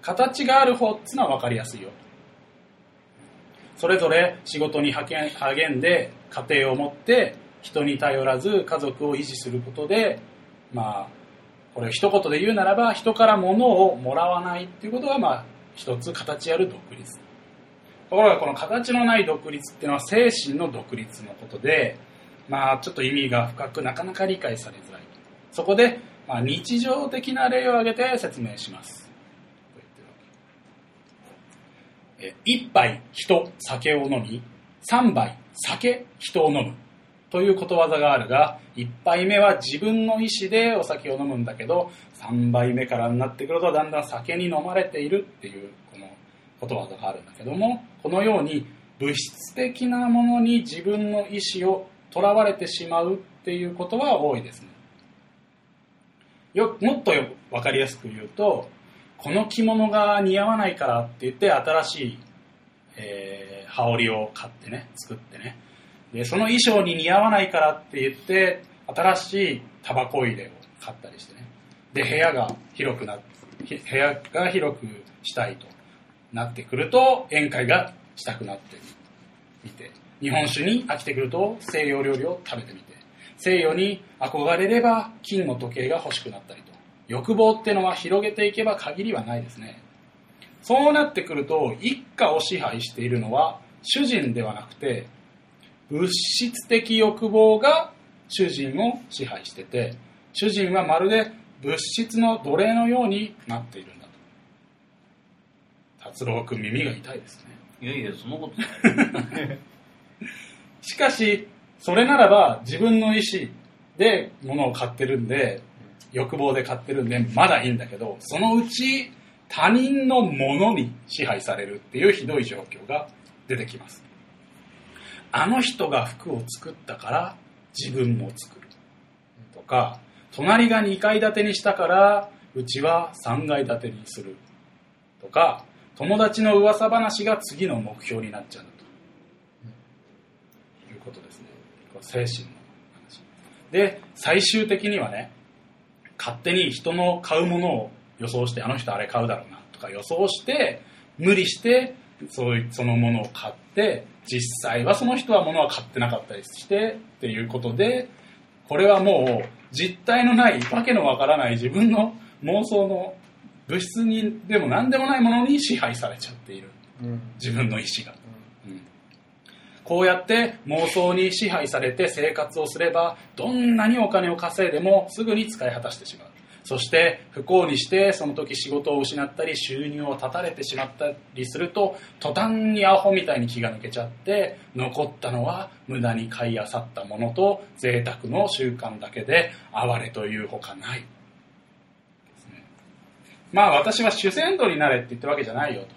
形がある方っつのは分かりやすいよ。それぞれ仕事に励んで家庭を持って人に頼らず家族を維持することでまあこれ一言で言うならば人から物をもらわないっていうことがまあ一つ形ある独立。ところがこの形のない独立っていうのは精神の独立のことでまあちょっと意味が深くなかなか理解されづらい。そこで、まあ、日常的な例を挙げて説明します。と言ってるわけえ一杯人酒を飲み三杯酒人を飲む。ということわざがあるが1杯目は自分の意思でお酒を飲むんだけど3杯目からになってくるとだんだん酒に飲まれているっていうことわざがあるんだけどもこのように物質的なものに自分の意思をとらわれてしまうっていうことは多いですね。よもっとよ分かりやすく言うとこの着物が似合わないからって言って新しい、えー羽織を買ってね作ってね。でその衣装に似合わないからって言って新しいタバコ入れを買ったりしてね。で部屋が広くなひ部屋が広くしたいと。なってくると宴会がしたくなってみて日本酒に飽きてくると西洋料理を食べてみて西洋に憧れれば金の時計が欲しくなったりと欲望ってのは広げていけば限りはないですね。そうなってくると一家を支配しているのは主人ではなくて物質的欲望が主人を支配してて主人はまるで物質の奴隷のようになっているんだ。と達郎君耳が痛いですね。いやいや、そんなことない。しかしそれならば自分の意思で物を買ってるんで欲望で買ってるんでまだいいんだけどそのうち他人のものに支配されるっていうひどい状況が出てきます。あの人が服を作ったから自分も作る。とか隣が2階建てにしたからうちは3階建てにする。とか友達の噂話が次の目標になっちゃうと。いうことですね。精神の話。で最終的にはね勝手に人の買うものを予想してあの人あれ買うだろうなとか予想して無理してそういうそのものを買って実際はその人は物は買ってなかったりしてっていうことでこれはもう実体のないわけのわからない自分の妄想の物質にでも何でもないものに支配されちゃっている。うん。自分の意志が、うん。こうやって妄想に支配されて生活をすればどんなにお金を稼いでもすぐに使い果たしてしまう。そして不幸にしてその時仕事を失ったり収入を断たれてしまったりすると途端にアホみたいに気が抜けちゃって残ったのは無駄に買い漁ったものと贅沢の習慣だけで哀れというほかないまあ私は主戦度になれって言ってるわけじゃないよと。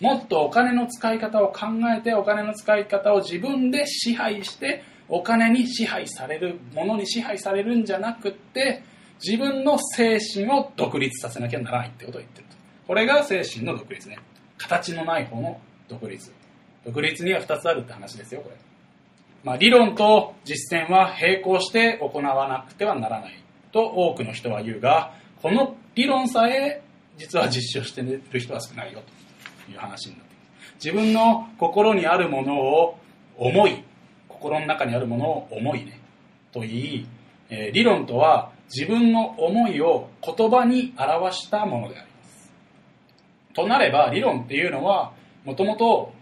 もっとお金の使い方を考えてお金の使い方を自分で支配してお金に支配されるものに支配されるんじゃなくって自分の精神を独立させなきゃならないってことを言ってると。これが精神の独立ね。形のない方の独立。独立には2つあるって話ですよこれ。まあ、理論と実践は並行して行わなくてはならないと多くの人は言うがこの理論さえ実は実証している人は少ないよという話になって自分の心にあるものを思い心の中にあるものを思いねと言い、えー理論とは自分の思いを言葉に表したものであります。となれば理論っていうのはもともと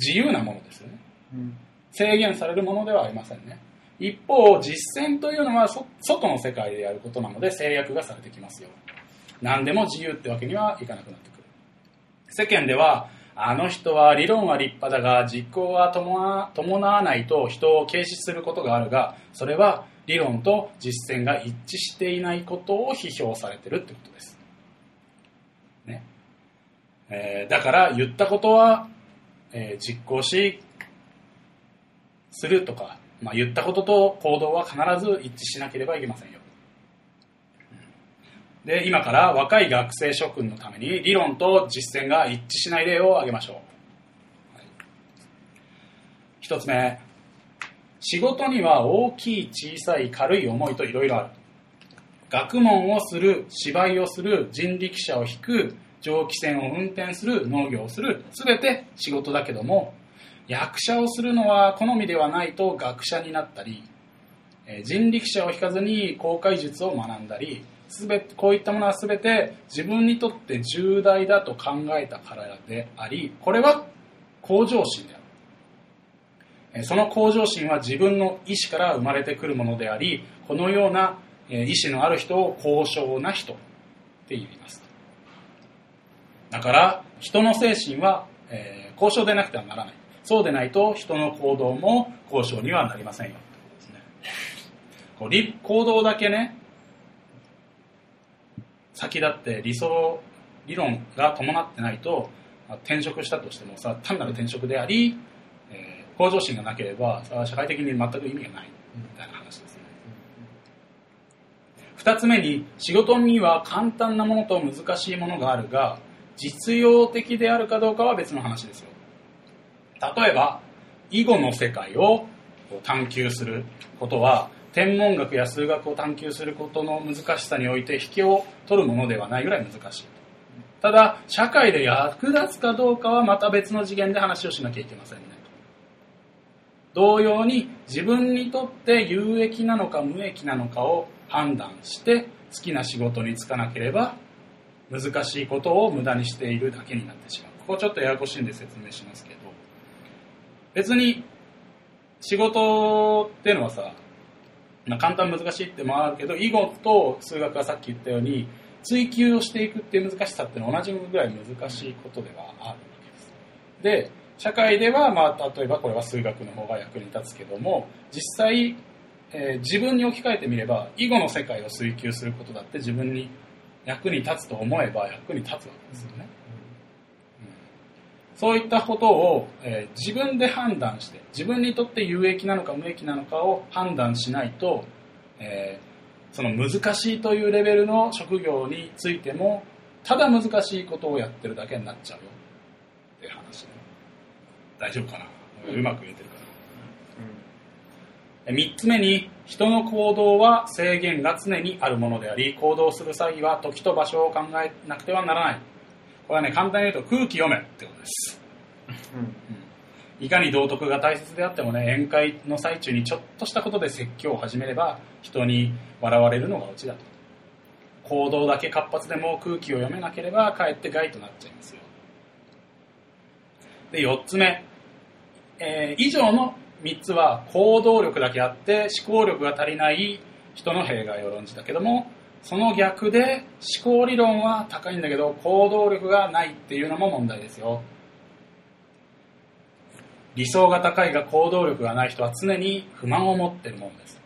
自由なものですよね。うん。制限されるものではありませんね。一方実践というのはそ外の世界でやることなので制約がされてきますよ何でも自由ってわけにはいかなくなってくる。世間ではあの人は理論は立派だが実行は伴わないと人を軽視することがあるがそれは理論と実践が一致していないことを批評されてるってことです、ね。えーだから言ったことは、えー実行しするとか、まあ、言ったことと行動は必ず一致しなければいけませんよ。で、今から若い学生諸君のために理論と実践が一致しない例を挙げましょう。はい一つ目、仕事には大きい、小さい、軽い思いといろいろある。学問をする、芝居をする、人力車を引く、蒸気船を運転する、農業をする、すべて仕事だけども、役者をするのは好みではないと学者になったり、人力車を引かずに航海術を学んだりすべてこういったものは全て自分にとって重大だと考えたからでありこれは向上心である。その向上心は自分の意志から生まれてくるものでありこのような意志のある人を高尚な人って言います。だから人の精神は、え高尚でなくてはならない。そうでないと人の行動も高尚にはなりませんよ。こう行動だけね先立って理想理論が伴ってないとまあ転職したとしてもさ単なる転職であり、えー向上心がなければさ社会的に全く意味がないみたいな話ですね。二つ目に仕事には簡単なものと難しいものがあるが実用的であるかどうかは別の話ですよ。例えば囲碁の世界を探求することは天文学や数学を探求することの難しさにおいて引きを取るものではないぐらい難しい。ただ社会で役立つかどうかはまた別の次元で話をしなきゃいけませんね。同様に自分にとって有益なのか無益なのかを判断して好きな仕事に就かなければ難しいことを無駄にしているだけになってしまう。ここちょっとややこしいんで説明しますけど。別に仕事っていうのはさ簡単難しいってもあるけど囲碁と数学はさっき言ったように追求をしていくっていう難しさってのは同じぐらい難しいことではあるわけです。で社会では、まあ、例えばこれは数学の方が役に立つけども実際、えー自分に置き換えてみれば囲碁の世界を追求することだって自分に役に立つと思えば役に立つわけですよね、そういったことを、えー自分で判断して自分にとって有益なのか無益なのかを判断しないと、えーその難しいというレベルの職業についてもただ難しいことをやってるだけになっちゃうよ。っていう話ね。大丈夫かな。うまく言えてるかな。3つ目に人の行動は制限が常にあるものであり行動する際は時と場所を考えなくてはならないこれはね簡単に言うと空気読めってことです。いかに道徳が大切であってもね宴会の最中にちょっとしたことで説教を始めれば人に笑われるのがオチだと。行動だけ活発でも空気を読めなければかえって害となっちゃいますよ。で4つ目、えー以上の3つは行動力だけあって思考力が足りない人の弊害を論じたけどもその逆で思考理論は高いんだけど行動力がないっていうのも問題ですよ。理想が高いが行動力がない人は常に不満を持ってるものです。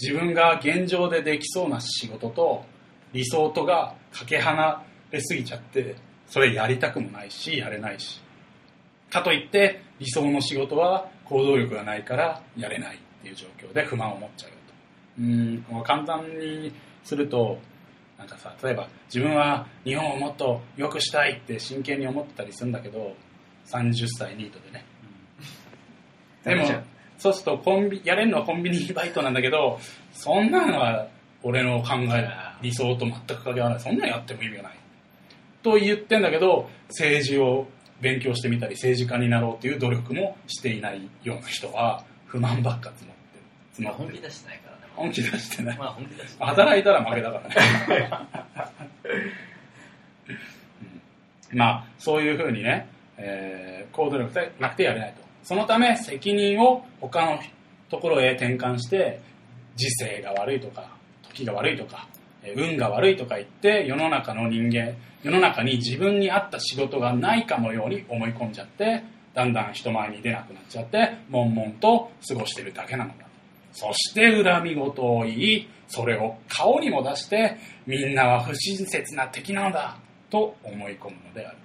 自分が現状でできそうな仕事と理想とがかけ離れすぎちゃってそれやりたくもないしやれないし。かといって理想の仕事は行動力がないからやれないっていう状況で不満を持っちゃう。うんもう簡単にするとなんかさ例えば自分は日本をもっと良くしたいって真剣に思ってたりするんだけど30歳ニートでねでもダメじゃん、そうするとコンビ、やれるのはコンビニバイトなんだけど、そんなのは俺の考え、理想と全く関係ない。そんなのやっても意味がない。と言ってんだけど、政治を勉強してみたり、政治家になろうっていう努力もしていないような人は、不満ばっか募ってる。まあ本気募ってる。出してないか。本気出してない。まあ本気出して。働いたら負けだからね。うんまあ、そういうふうにね、えー行動力でなくてやれないと。そのため、責任を他のところへ転換して、時勢が悪いとか、時が悪いとか、えー運が悪いとか言って、世の中の人間、世の中に自分に合った仕事がないかのように思い込んじゃって、だんだん人前に出なくなっちゃって、悶々と過ごしてるだけなのだ。そして恨み事を言い、それを顔にも出して、みんなは不親切な敵なのだ、と思い込むのである。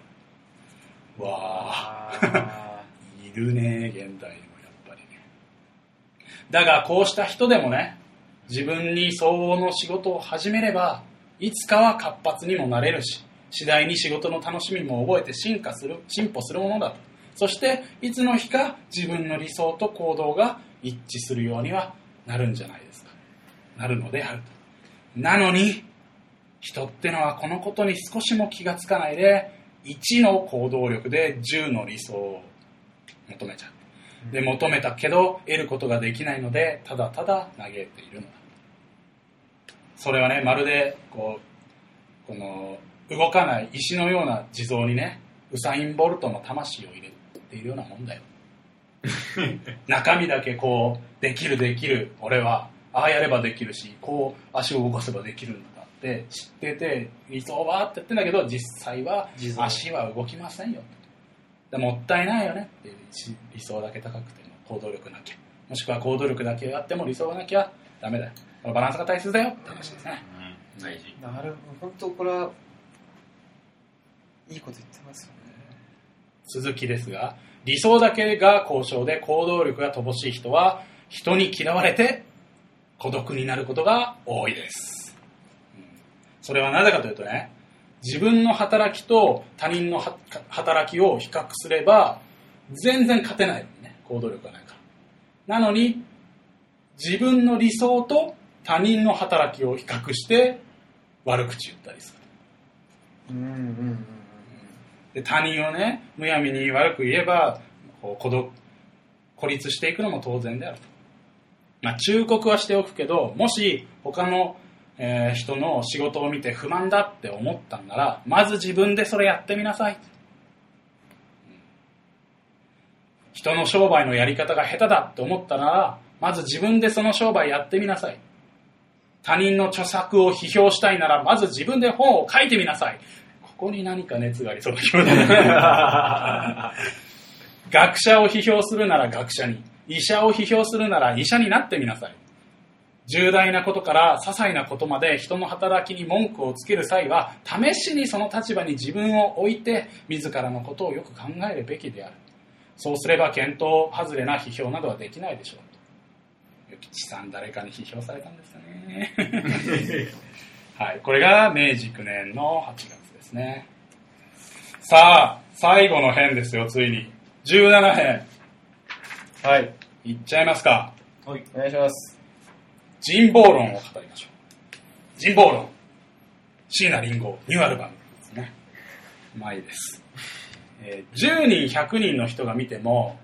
わあ、いるね、現代にもやっぱりね。だが、こうした人でもね、自分に相応の仕事を始めれば、いつかは活発にもなれるし、次第に仕事の楽しみも覚えて進化する、進歩するものだと。そして、いつの日か自分の理想と行動が一致するようにはなるんじゃないですか。なるのであると。なのに、人ってのはこのことに少しも気がつかないで、1の行動力で10の理想を求めちゃう。で、求めたけど、得ることができないので、ただただ嘆いているのだ。それはね、まるで、こう、この、動かない石のような地蔵にね、ウサイン・ボルトの魂を入れているようなもんだよ。中身だけこう、できるできる、俺は、ああやればできるし、こう足を動かせばできるんだって知ってて、理想はって言ってんだけど、実際は足は動きませんよ。でもったいないよねっていうし理想だけ高くても行動力なきゃ。もしくは行動力だけあっても理想がなきゃダメだよ。このバランスが大切だよって話ですね。うん、大事。ーなるほど本当これはいいこと言ってますよね続きですが、理想だけが交渉で行動力が乏しい人は人に嫌われて孤独になることが多いです。それはなぜかというとね、自分の働きと他人の働きを比較すれば全然勝てないね、行動力がないから。なのに、自分の理想と他人の働きを比較して悪口言ったりする。うんうんうんで他人をねむやみに悪く言えばこう孤独孤立していくのも当然であると、まあ、忠告はしておくけどもし他の、えー人の仕事を見て不満だって思ったんならまず自分でそれやってみなさい。人の商売のやり方が下手だって思ったならまず自分でその商売やってみなさい。他人の著作を批評したいならまず自分で本を書いてみなさい。ここに何か熱がありそうな気がする学者を批評するなら学者に。医者を批評するなら医者になってみなさい。重大なことから些細なことまで人の働きに文句をつける際は試しにその立場に自分を置いて自らのことをよく考えるべきである。そうすれば見当外れな批評などはできないでしょう。とゆきちさん誰かに批評されたんですよね。はい。これが明治9年の8月ですねさあ最後の編ですよついに17編はいいっちゃいますかはい。お願いします人望論を語りましょう。人望論。椎名林檎、ニューアルバムですね。うまいです。えー10人、100人の人が見ても、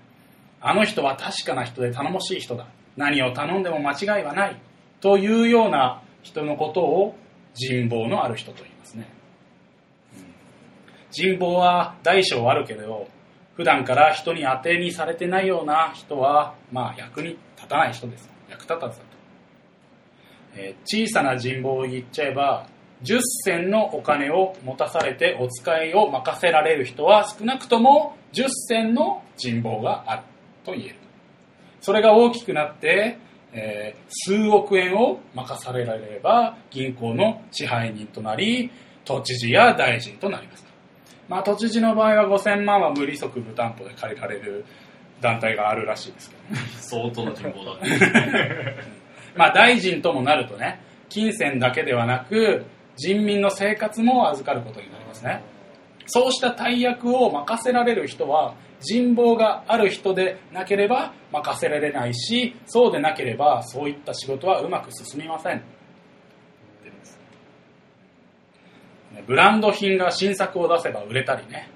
あの人は確かな人で頼もしい人だ。何を頼んでも間違いはない。というような人のことを人望のある人と言い人望は大小あるけれど、普段から人に当てにされてないような人は、まあ役に立たない人です。役立たずだと。えー小さな人望を言っちゃえば10銭のお金を持たされてお使いを任せられる人は少なくとも10銭の人望があると言えるそれが大きくなって、えー数億円を任されられれば銀行の支配人となり都知事や大臣となりますまあ都知事の場合は5000万は無利息無担保で借りられる団体があるらしいですけどね相当な人望だね。まあ大臣ともなるとね、金銭だけではなく、人民の生活も預かることになりますね。そうした大役を任せられる人は人望がある人でなければ任せられないしそうでなければそういった仕事はうまく進みませんブランド品が新作を出せば売れたりね。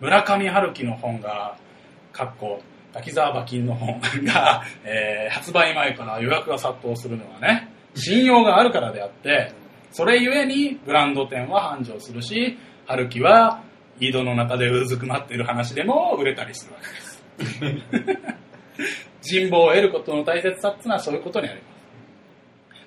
村上春樹の本がかっこ滝沢馬琴の本が、えー発売前から予約が殺到するのはね信用があるからであってそれゆえにブランド店は繁盛するし春樹は井戸の中でうずくまっている話でも売れたりするわけです。人望を得ることの大切さっていうのはそういうことにあります。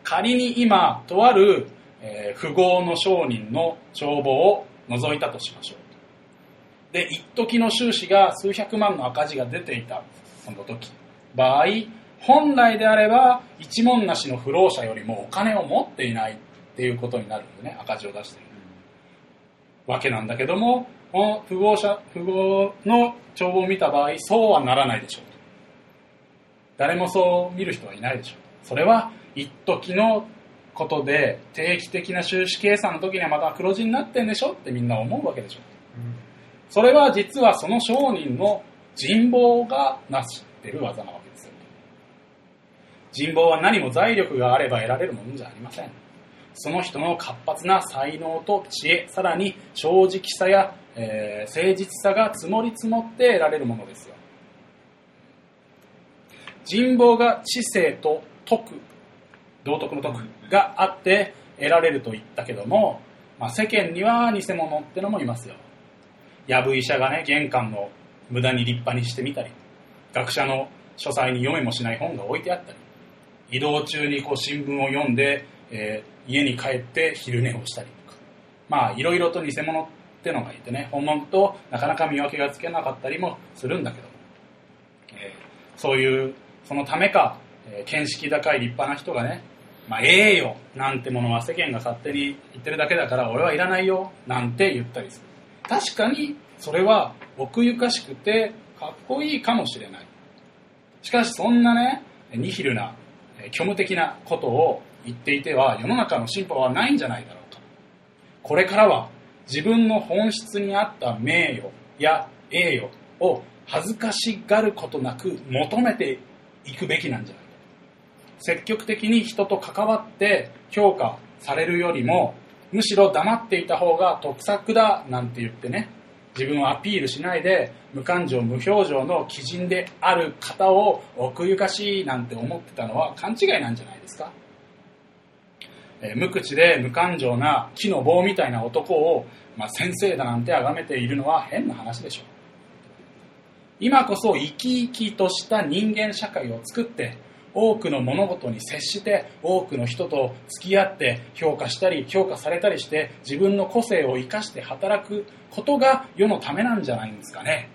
仮に今とある、えー富豪の商人の帳簿を除いたとしましょう。で一時の収支が数百万の赤字が出ていたその時。場合本来であれば一文なしの不老者よりもお金を持っていないっていうことになるんでね。赤字を出している。わけなんだけどもこの富豪者富豪の帳簿を見た場合そうはならないでしょう誰もそう見る人はいないでしょうそれは一時のことで定期的な収支計算の時にはまた黒字になってんでしょってみんな思うわけでしょ。それは実はその商人の人望がなしてる技なわけですよ。人望は何も財力があれば得られるものじゃありません。その人の活発な才能と知恵さらに正直さや、えー誠実さが積もり積もって得られるものですよ。人望が知性と徳道徳の徳があって得られると言ったけども、まあ、世間には偽物ってのもいますよ。やぶ医者がね玄関の無駄に立派にしてみたり学者の書斎に読めもしない本が置いてあったり移動中にこう新聞を読んで、えー家に帰って昼寝をしたりとかまあいろいろと偽物ってのがいてね本物となかなか見分けがつけなかったりもするんだけど、えーそういうそのためか、えー見識高い立派な人がねまあ、ええよ。なんてものは世間が勝手に言ってるだけだから俺はいらないよ。なんて言ったりする。確かにそれは奥ゆかしくてかっこいいかもしれない。しかしそんなねニヒルな虚無的なことを言っていては世の中の進歩はないんじゃないだろうかこれからは自分の本質に合った名誉や栄誉を恥ずかしがることなく求めていくべきなんじゃない積極的に人と関わって評価されるよりもむしろ黙っていた方が得策だなんて言ってね自分をアピールしないで無感情無表情の鬼人である方を奥ゆかしいなんて思ってたのは勘違いなんじゃないですか、えー無口で無感情な木の棒みたいな男を、まあ、先生だなんて崇めているのは変な話でしょ。う今こそ生き生きとした人間社会を作って多くの物事に接して多くの人と付き合って評価したり評価されたりして自分の個性を生かして働くことが世のためなんじゃないんですかね。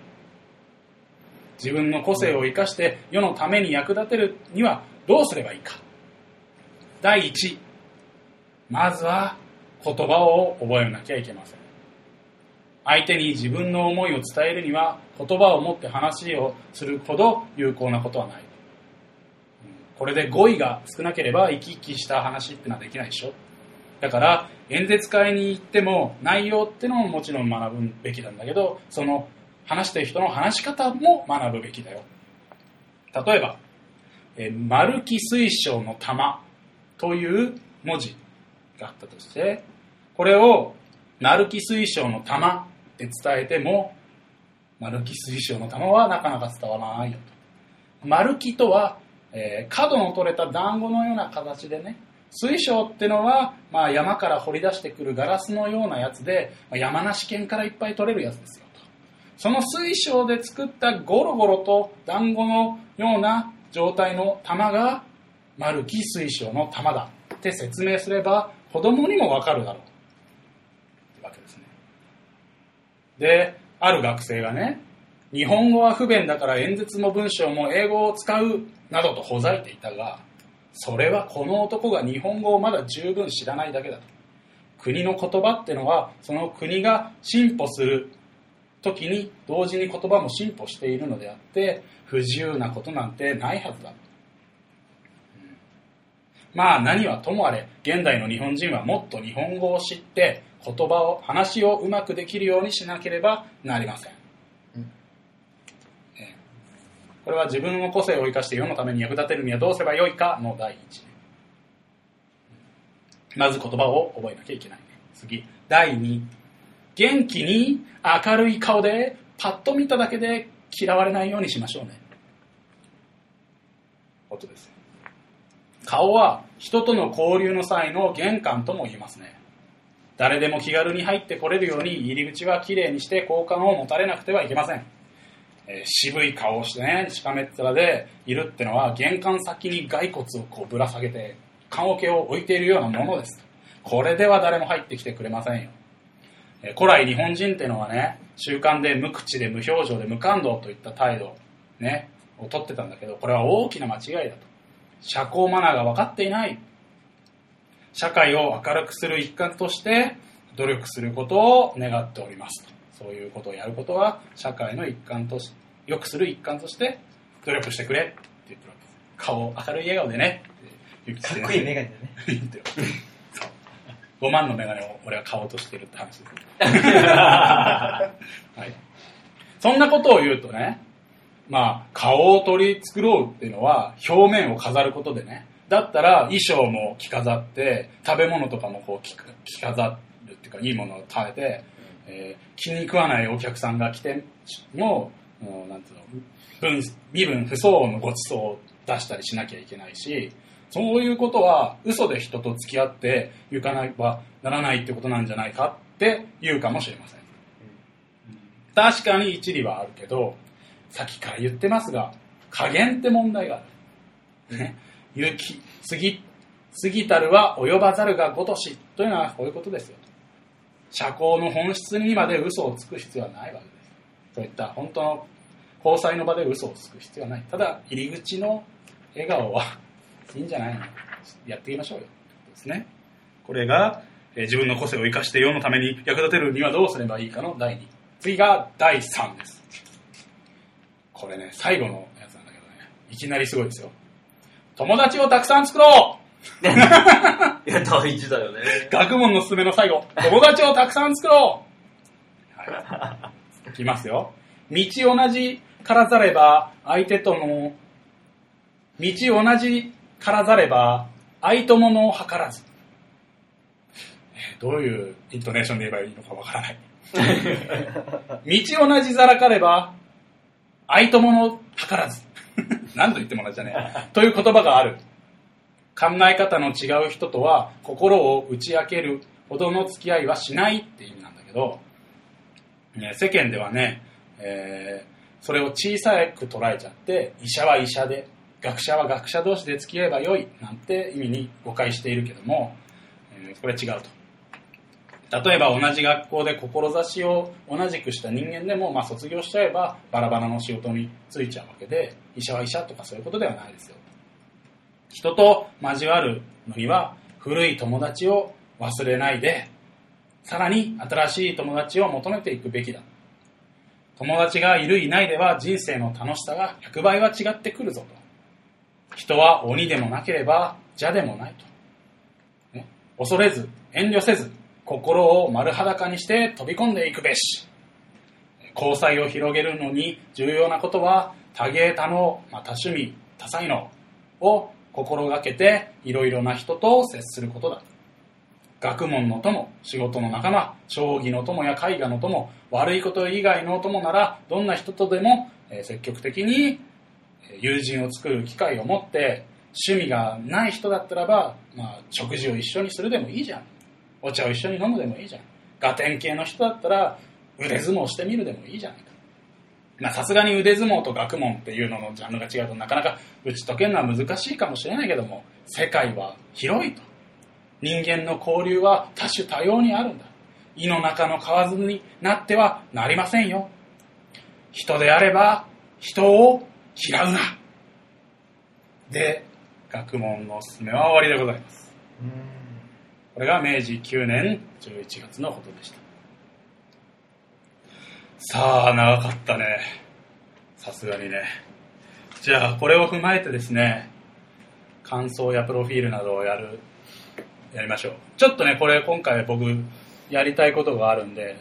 自分の個性を生かして世のために役立てるにはどうすればいいか。第一まずは言葉を覚えなきゃいけません。相手に自分の思いを伝えるには言葉を持って話をするほど有効なことはない。これで語彙が少なければ生き生きした話ってのはできないでしょ。だから演説会に行っても内容ってのももちろん学ぶべきなんだけどその話してる人の話し方も学ぶべきだよ。例えば「えー丸木水晶の玉」という文字があったとしてこれを「鳴木水晶の玉」って伝えても丸木水晶の玉はなかなか伝わらないよと。丸木とは、えー角の取れた団子のような形でね水晶ってのは、まあ、山から掘り出してくるガラスのようなやつで、まあ山梨県からいっぱい取れるやつですよと。その水晶で作ったゴロゴロと団子のような状態の玉が丸木水晶の玉だって説明すれば子供にもわかるだろう。ってわけですね。である学生がね日本語は不便だから演説も文章も英語を使うなどとほざいていたがそれはこの男が日本語をまだ十分知らないだけだと。国の言葉ってのはその国が進歩する時に同時に言葉も進歩しているのであって不自由なことなんてないはずだまあ何はともあれ現代の日本人はもっと日本語を知って言葉を話をうまくできるようにしなければなりません、うんええこれは自分の個性を生かして世のために役立てるにはどうすればよいかの第一まず言葉を覚えなきゃいけない次。第二。元気に明るい顔でパッと見ただけで嫌われないようにしましょうね。ことです顔は人との交流の際の玄関とも言いますね。誰でも気軽に入ってこれるように入り口はきれいにして好感を持たれなくてはいけません、えー渋い顔をしてねしかめっ面でいるってのは玄関先に骸骨をこうぶら下げて棺桶を置いているようなものです。これでは誰も入ってきてくれませんよ。えー古来日本人ってのはね習慣で無口で無表情で無感動といった態度、ね、をとってたんだけどこれは大きな間違いだと。社交マナーが分かっていない。社会を明るくする一環として努力することを願っておりますと。そういうことをやることは社会の一環とし良くする一環として努力してくれって言ってるわけ。です顔明るい笑顔でね。かっこいいメガネだね。言ってるそう。5万のメガネを俺は買おうとしてるって話です、はい、そんなことを言うとねまあ顔を取り繕うっていうのは表面を飾ることでね。だったら衣装も着飾って食べ物とかもこう着着飾るっていうかいいものを食べて、えー気に食わないお客さんが来てももうなんつうの分身分不相応のごちそうを出したりしなきゃいけないしそういうことは嘘で人と付き合って行かなばならないってことなんじゃないかって言うかもしれません。確かに一理はあるけどさっきから言ってますが加減って問題がある、ね、雪過ぎ過ぎたるは及ばざるがごとしというのはこういうことですよ。社交の本質にまで嘘をつく必要はないわけです。そういった本当の交際の場で嘘をつく必要はない。ただ入り口の笑顔はいいんじゃないのやっていきましょうよ。ですね。これが、え自分の個性を生かして世のために役立てるにはどうすればいいかの第2次が第3です。これね最後のやつなんだけどね。いきなりすごいですよ。友達をたくさん作ろう。いや、大事だよね。学問のすすめの最後。友達をたくさん作ろう、はい、いきますよ。道同じからざれば相手との道同じからざれば相友のを図らず。えーどういうイントネーションで言えばいいのかわからない。道同じざらかれば相友の図らず。何度言ってもらっちゃねえ。という言葉がある考え方の違う人とは心を打ち明けるほどの付き合いはしないって意味なんだけど、ね、世間ではね、えーそれを小さく捉えちゃって医者は医者で学者は学者同士で付き合えばよいなんて意味に誤解しているけども、えーこれ違うと。例えば同じ学校で志を同じくした人間でも、まあ、卒業しちゃえばバラバラの仕事に就いちゃうわけで医者は医者とかそういうことではないですよ。人と交わるのには古い友達を忘れないでさらに新しい友達を求めていくべきだ。友達がいるいないでは人生の楽しさが100倍は違ってくるぞと。人は鬼でもなければ邪でもないと、ね、恐れず遠慮せず心を丸裸にして飛び込んでいくべし。交際を広げるのに重要なことは多芸多能、まあ、多趣味多才能を心がけていろいろな人と接することだ。学問の友仕事の仲間将棋の友や絵画の友悪いこと以外の友ならどんな人とでも積極的に友人を作る機会を持って趣味がない人だったらば、まあ、食事を一緒にするでもいいじゃん。お茶を一緒に飲むでもいいじゃん。ガテン系の人だったら腕相撲してみるでもいいじゃないか。さすがに腕相撲と学問っていうののジャンルが違うとなかなか打ち解けるのは難しいかもしれないけども世界は広いと。人間の交流は多種多様にあるんだ。胃の中の蛙になってはなりませんよ。人であれば人を嫌うな。で学問のおすすめは終わりでございます。うん。これが明治9年11月のことでしたさあ長かったね。さすがにね。じゃあこれを踏まえてですね感想やプロフィールなどをやるやりましょう。ちょっとねこれ今回僕やりたいことがあるんで、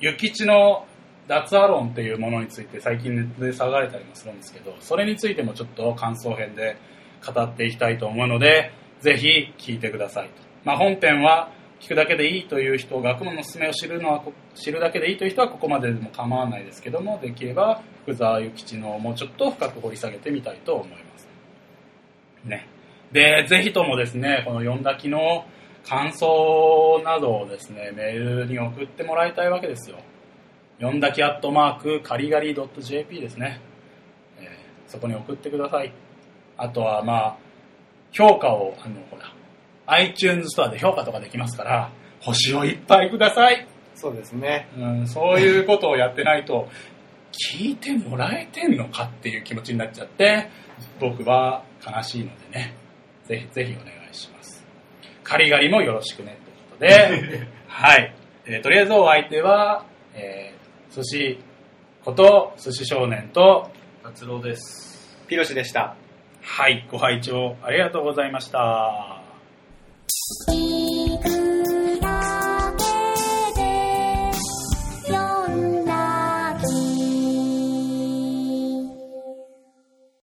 諭吉の脱アロンっていうものについて最近ネットで騒がれたりもするんですけど、それについてもちょっと感想編で語っていきたいと思うので、ぜひ聞いてくださいと。まあ、本編は聞くだけでいいという人、学問の勧めを知るのは知るだけでいいという人はここまででも構わないですけども、できれば福沢諭吉のもうちょっと深く掘り下げてみたいと思います。ね。で、ぜひともですね、この読んだ気の感想などをですね、メールに送ってもらいたいわけですよ。読んだきアットマークカリガリ .jp ですね、えーそこに送ってください。あとはまあ、評価を、あの、ほら、iTunes ストアで評価とかできますから、星をいっぱいください。そうですね。うん、そういうことをやってないと、聞いてもらえてんのかっていう気持ちになっちゃって、僕は悲しいのでね、ぜひぜひお願いします。カリガリもよろしくねということで、はい。えーとりあえずお相手は、えー、寿司こと寿司少年と、達郎です。ピロシでした。はい、ご拝聴ありがとうございました。Thank you.